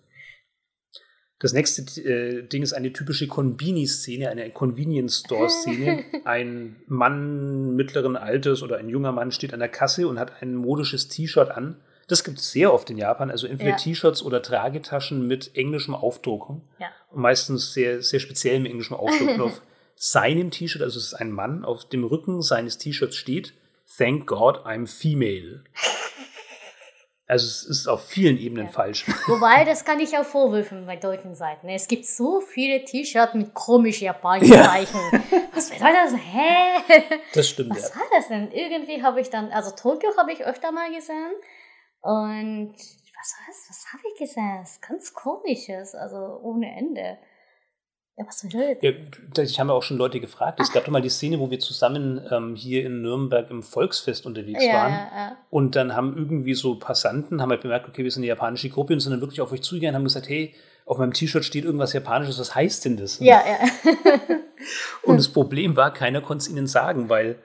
Das nächste äh, Ding ist eine typische Konbini-Szene, eine Convenience-Store-Szene. <laughs> Ein Mann mittleren Alters oder ein junger Mann steht an der Kasse und hat ein modisches T-Shirt an. Das gibt es sehr oft in Japan, also entweder Ja. T-Shirts oder Tragetaschen mit englischem Aufdruck. Ja. Und meistens sehr, sehr speziell mit englischem Aufdruck. <laughs> Auf seinem T-Shirt, also es ist ein Mann, auf dem Rücken seines T-Shirts steht, Thank God I'm female. <laughs> Also es ist auf vielen Ebenen Ja. falsch. <laughs> Wobei, das kann ich auch vorwürfen bei deutschen Seiten. Es gibt so viele T-Shirts mit komischen japanischen Ja. Zeichen. Was bedeutet das? Hä? Das stimmt, ja. Was war das denn? Irgendwie habe ich dann, also Tokio habe ich öfter mal gesehen. Und was war das? Was habe ich gesehen? Das ist ganz komisches, also ohne Ende. Ja, was bedeutet Ja, ich habe auch schon Leute gefragt. Es gab doch mal die Szene, wo wir zusammen ähm, hier in Nürnberg im Volksfest unterwegs ja, waren. ja, ja. Und dann haben irgendwie so Passanten, haben halt bemerkt, okay, wir sind eine japanische Gruppe und sind dann wirklich auf euch zugegangen und haben gesagt, hey, auf meinem T-Shirt steht irgendwas Japanisches, was heißt denn das? Ja, ja. <laughs> Und das Problem war, keiner konnte es ihnen sagen, weil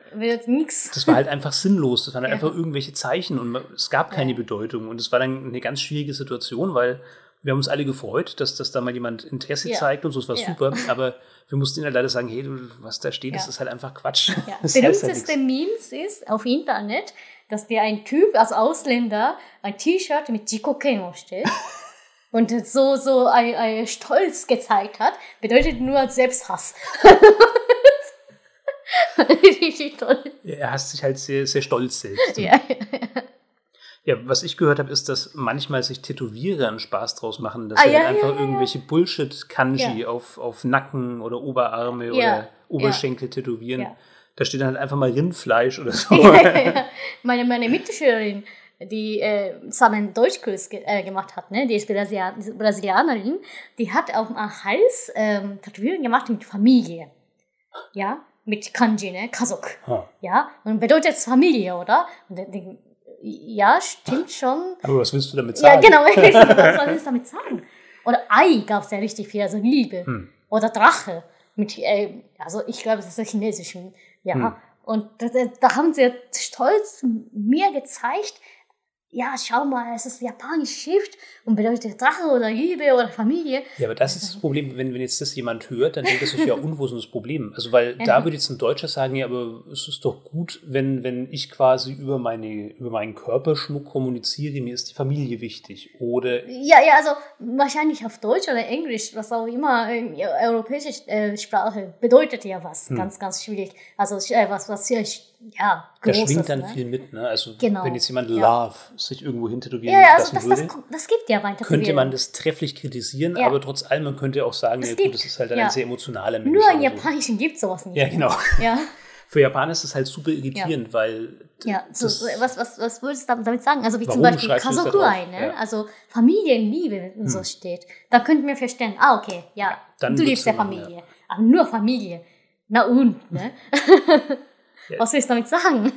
nix. das war halt einfach sinnlos. Das waren halt Ja. einfach irgendwelche Zeichen und es gab keine Ja. Bedeutung. Und es war dann eine ganz schwierige Situation, weil wir haben uns alle gefreut, dass, dass da mal jemand Interesse Ja. zeigt und so, es war Ja. super. Aber wir mussten ihnen leider sagen, hey, du, was da steht, das Ja. ist halt einfach Quatsch. Ja. <laughs> Das Berühmteste. Memes ist auf Internet, dass dir ein Typ als Ausländer ein T-Shirt mit Jikoken steht <laughs> und so, so ein, ein Stolz gezeigt hat, bedeutet nur Selbsthass. <laughs> Richtig toll. Er hasst sich halt sehr, sehr stolz selbst. Ja. Ja, was ich gehört habe, ist, dass manchmal sich Tätowierer einen Spaß draus machen, dass Ah, sie ja, halt einfach ja, ja. irgendwelche Bullshit-Kanji Ja. auf, auf Nacken oder Oberarme Ja, oder Oberschenkel tätowieren. Ja. Da steht dann halt einfach mal Rindfleisch oder <laughs> so. meine, meine Mitschülerin, die äh, zusammen Deutschkurs ge äh, gemacht hat, ne? die ist Brasilia Brasilianerin, die hat auf dem Hals ähm, Tätowierungen gemacht mit Familie. Ja, mit Kanji, ne? Kasok. Ha. Ja, und bedeutet Familie, oder? Und dann ja, stimmt schon. Aber was willst du damit Ja, sagen? genau. <laughs> Was soll ich damit sagen? Oder Ei gab es ja richtig viel, also Liebe. Hm. Oder Drache. Mit, äh, also ich glaube, das ist der chinesischen. Ja. Hm. Und da, da, da haben sie stolz mir gezeigt, ja, schau mal, es ist japanisch Schrift und bedeutet Drache oder Liebe oder Familie. Ja, aber das ist das Problem, wenn, wenn jetzt das jemand hört, dann denkt er sich ja, <laughs> und wo ist das Problem? Also, weil Ja. da würde jetzt ein Deutscher sagen, ja, aber es ist doch gut, wenn, wenn ich quasi über, meine, über meinen Körperschmuck kommuniziere, mir ist die Familie wichtig. Oder Ja, ja, also wahrscheinlich auf Deutsch oder Englisch, was auch immer, äh, europäische äh, Sprache bedeutet ja was. Hm. Ganz, ganz schwierig. Also äh, was, was hier, ja, da schwingt dann ne? viel mit. Ne? Also, Genau. wenn jetzt jemand Ja. Love sich irgendwo hintätowieren Ja, ja, also das, würde, das, das gibt ja weiter. könnte man das trefflich kritisieren, Ja. aber trotz allem, man könnte auch sagen, Es ja gut, das ist halt ein sehr emotionaler Mensch. Nur im oder so. Japanischen gibt sowas nicht. Ja, genau. Ja, <laughs> Für Japaner ist es halt super irritierend, weil Ja, so, das- was, was, was würdest du damit sagen? Also wie zum Beispiel das Kazokuai, drauf? ne? Also Familienliebe und so Hm. steht. Da könnten wir verstehen, ah, okay, ja, dann du liebst ja. Familie. Aber nur Familie. Na und, ne? <laughs> Ja. Was willst du damit sagen?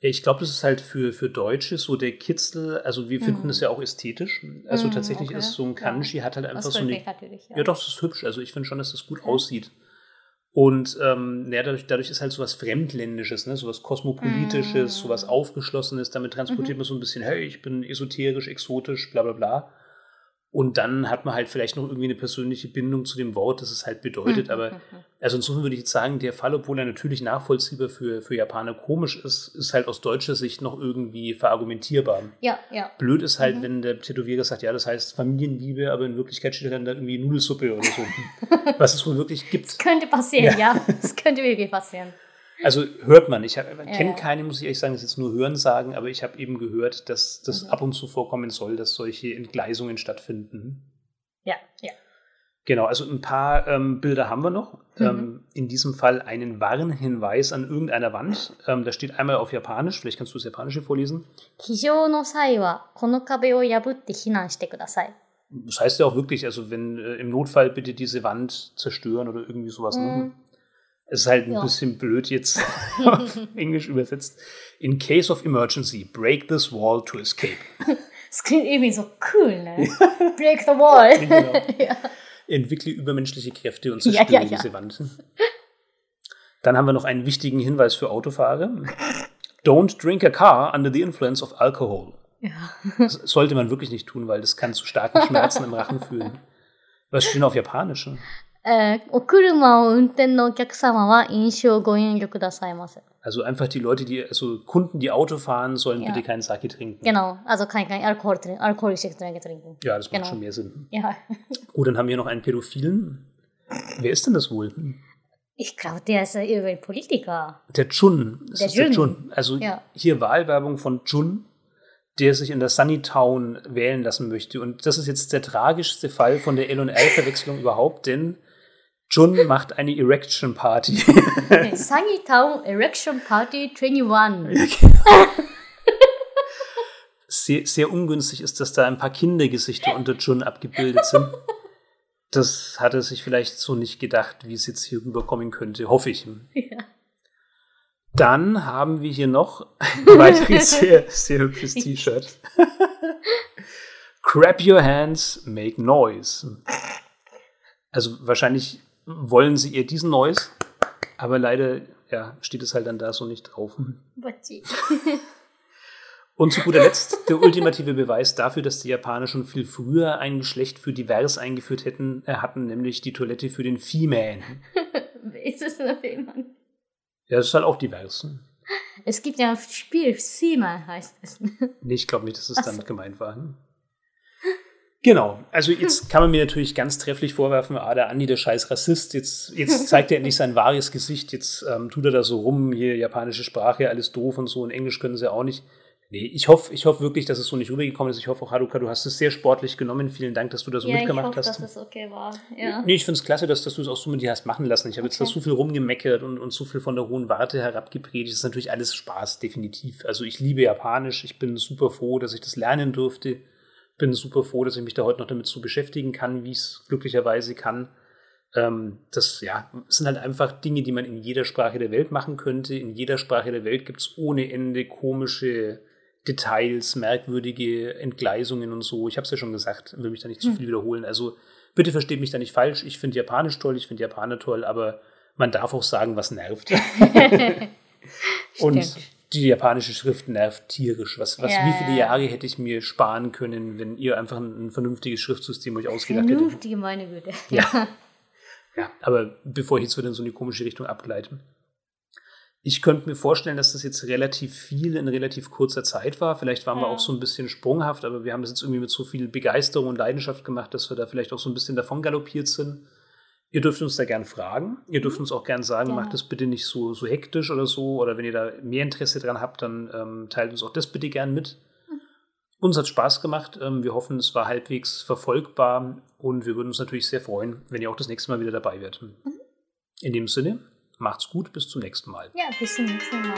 Ja, ich glaube, das ist halt für, für Deutsche so der Kitzel, also wir finden Mhm. es ja auch ästhetisch. Also Mhm, tatsächlich okay. ist so ein Kanji, hat halt einfach Das so eine ja. Ja, doch, es ist hübsch. Also ich finde schon, dass das gut Okay. aussieht. Und ähm, ja, dadurch, dadurch ist halt sowas Fremdländisches, ne? sowas Kosmopolitisches, Mm. sowas Aufgeschlossenes. Damit transportiert Mhm. man so ein bisschen, hey, ich bin esoterisch, exotisch, bla bla bla. Und dann hat man halt vielleicht noch irgendwie eine persönliche Bindung zu dem Wort, das es halt bedeutet. Mhm, Aber mhm, also insofern würde ich jetzt sagen, der Fall, obwohl er natürlich nachvollziehbar für, für Japaner komisch ist, ist halt aus deutscher Sicht noch irgendwie verargumentierbar. Ja, ja. Blöd ist halt, Mhm. wenn der Tätowierer sagt, ja, das heißt Familienliebe, aber in Wirklichkeit steht dann da irgendwie Nudelsuppe oder so. <laughs> Was es wohl wirklich gibt. Könnte passieren, Ja. ja. Das könnte wirklich passieren. Also hört man. Ich ja, kenne keine, muss ich ehrlich sagen, das ist jetzt nur Hören sagen, aber ich habe eben gehört, dass das mhm. ab und zu vorkommen soll, dass solche Entgleisungen stattfinden. Ja, ja. Genau, also ein paar ähm, Bilder haben wir noch. Mhm. Ähm, in diesem Fall einen Warnhinweis an irgendeiner Wand. Ähm, da steht einmal auf Japanisch, vielleicht kannst du das Japanische vorlesen. Das heißt ja auch wirklich, also wenn äh, im Notfall bitte diese Wand zerstören oder irgendwie sowas. Ne? Mhm. Es ist halt ein Ja. bisschen blöd jetzt <laughs> auf Englisch übersetzt. In case of emergency, break this wall to escape. <laughs> Das klingt irgendwie so cool, ne? Break the wall. Genau. <laughs> ja. Entwickle übermenschliche Kräfte und zerstöre ja, diese Wand. Dann haben wir noch einen wichtigen Hinweis für Autofahrer. Don't drink a car under the influence of alcohol. Das sollte man wirklich nicht tun, weil das kann zu starken Schmerzen im Rachen führen. Was steht auf Japanisch? え also einfach die Leute, die, also Kunden, die Auto fahren, sollen ja. bitte keinen Sake trinken. Genau, also kein, kein Alkohol, alkoholische Getränke trinken. Ja, das macht genau. schon mehr Sinn. Ja. <laughs> Gut, dann haben wir noch einen Pädophilen. Wer ist denn das wohl? Ich glaube, der ist ein Politiker. Der Chun. Das der, ist Jun. der Chun. Also ja. hier Wahlwerbung von Chun, der sich in der Sunny Town wählen lassen möchte. Und das ist jetzt der tragischste Fall von der L&L-Verwechslung überhaupt, denn Jun macht eine Erection Party. Okay, Sunny Town Erection Party 21. sehr, sehr ungünstig ist, dass da ein paar Kindergesichter unter Jun abgebildet sind. Das hat er sich vielleicht so nicht gedacht, wie es jetzt hier rüberkommen könnte, hoffe ich. Ja. Dann haben wir hier noch ein weiteres sehr, sehr hübsches <laughs> T-Shirt. Grab your hands, make noise. Also wahrscheinlich wollen sie eher diesen Noise, aber leider ja, steht es halt dann da so nicht drauf. <laughs> Und zu guter Letzt der ultimative Beweis dafür, dass die Japaner schon viel früher ein Geschlecht für divers eingeführt hätten, äh, hatten, nämlich die Toilette für den Female. <laughs> ist es noch jemand? Ja, das ist halt auch divers. Es gibt ja ein Spiel, Sima heißt es. Nee, ich glaube nicht, dass es Ach so. damit gemeint war. Genau, also jetzt kann man mir natürlich ganz trefflich vorwerfen, ah, der Andi, der scheiß Rassist, jetzt, jetzt <laughs> zeigt er endlich sein wahres Gesicht, jetzt ähm, tut er da so rum, hier japanische Sprache, alles doof und so, und Englisch können sie auch nicht. Nee, ich hoffe ich hoff wirklich, dass es so nicht rübergekommen ist. Ich hoffe auch, Haruka, du hast es sehr sportlich genommen. Vielen Dank, dass du da so ja, ich mitgemacht hoffe, hast. dass es okay war. Ja. Nee, ich finde es klasse, dass, dass du es auch so mit dir hast machen lassen. Ich habe jetzt da Okay. so viel rumgemeckert und, und so viel von der hohen Warte herabgepredigt. Das ist natürlich alles Spaß, definitiv. Also ich liebe Japanisch. Ich bin super froh, dass ich das lernen durfte. Bin super froh, dass ich mich da heute noch damit so beschäftigen kann, wie ich es glücklicherweise kann. Ähm, das ja, sind halt einfach Dinge, die man in jeder Sprache der Welt machen könnte. In jeder Sprache der Welt gibt es ohne Ende komische Details, merkwürdige Entgleisungen und so. Ich habe es ja schon gesagt, will mich da nicht zu Hm. viel wiederholen. Also bitte versteht mich da nicht falsch. Ich finde Japanisch toll, ich finde Japaner toll, aber man darf auch sagen, was nervt. <laughs> und. Die japanische Schrift nervt tierisch. Was, was Ja, wie viele ja. Jahre hätte ich mir sparen können, wenn ihr einfach ein, ein vernünftiges Schriftsystem euch ausgedacht hättet? Vernünftige meine Güte. Ja. <laughs> Ja, aber bevor ich jetzt wieder in so eine komische Richtung abgleite. Ich könnte mir vorstellen, dass das jetzt relativ viel in relativ kurzer Zeit war. Vielleicht waren wir Ja. auch so ein bisschen sprunghaft, aber wir haben das jetzt irgendwie mit so viel Begeisterung und Leidenschaft gemacht, dass wir da vielleicht auch so ein bisschen davon galoppiert sind. Ihr dürft uns da gern fragen. Ihr dürft uns auch gern sagen, Gerne. macht das bitte nicht so, so hektisch oder so. Oder wenn ihr da mehr Interesse dran habt, dann ähm, teilt uns auch das bitte gern mit. Uns hat Spaß gemacht. Ähm, wir hoffen, es war halbwegs verfolgbar und wir würden uns natürlich sehr freuen, wenn ihr auch das nächste Mal wieder dabei wärt. In dem Sinne, macht's gut, bis zum nächsten Mal. Ja, bis zum nächsten Mal.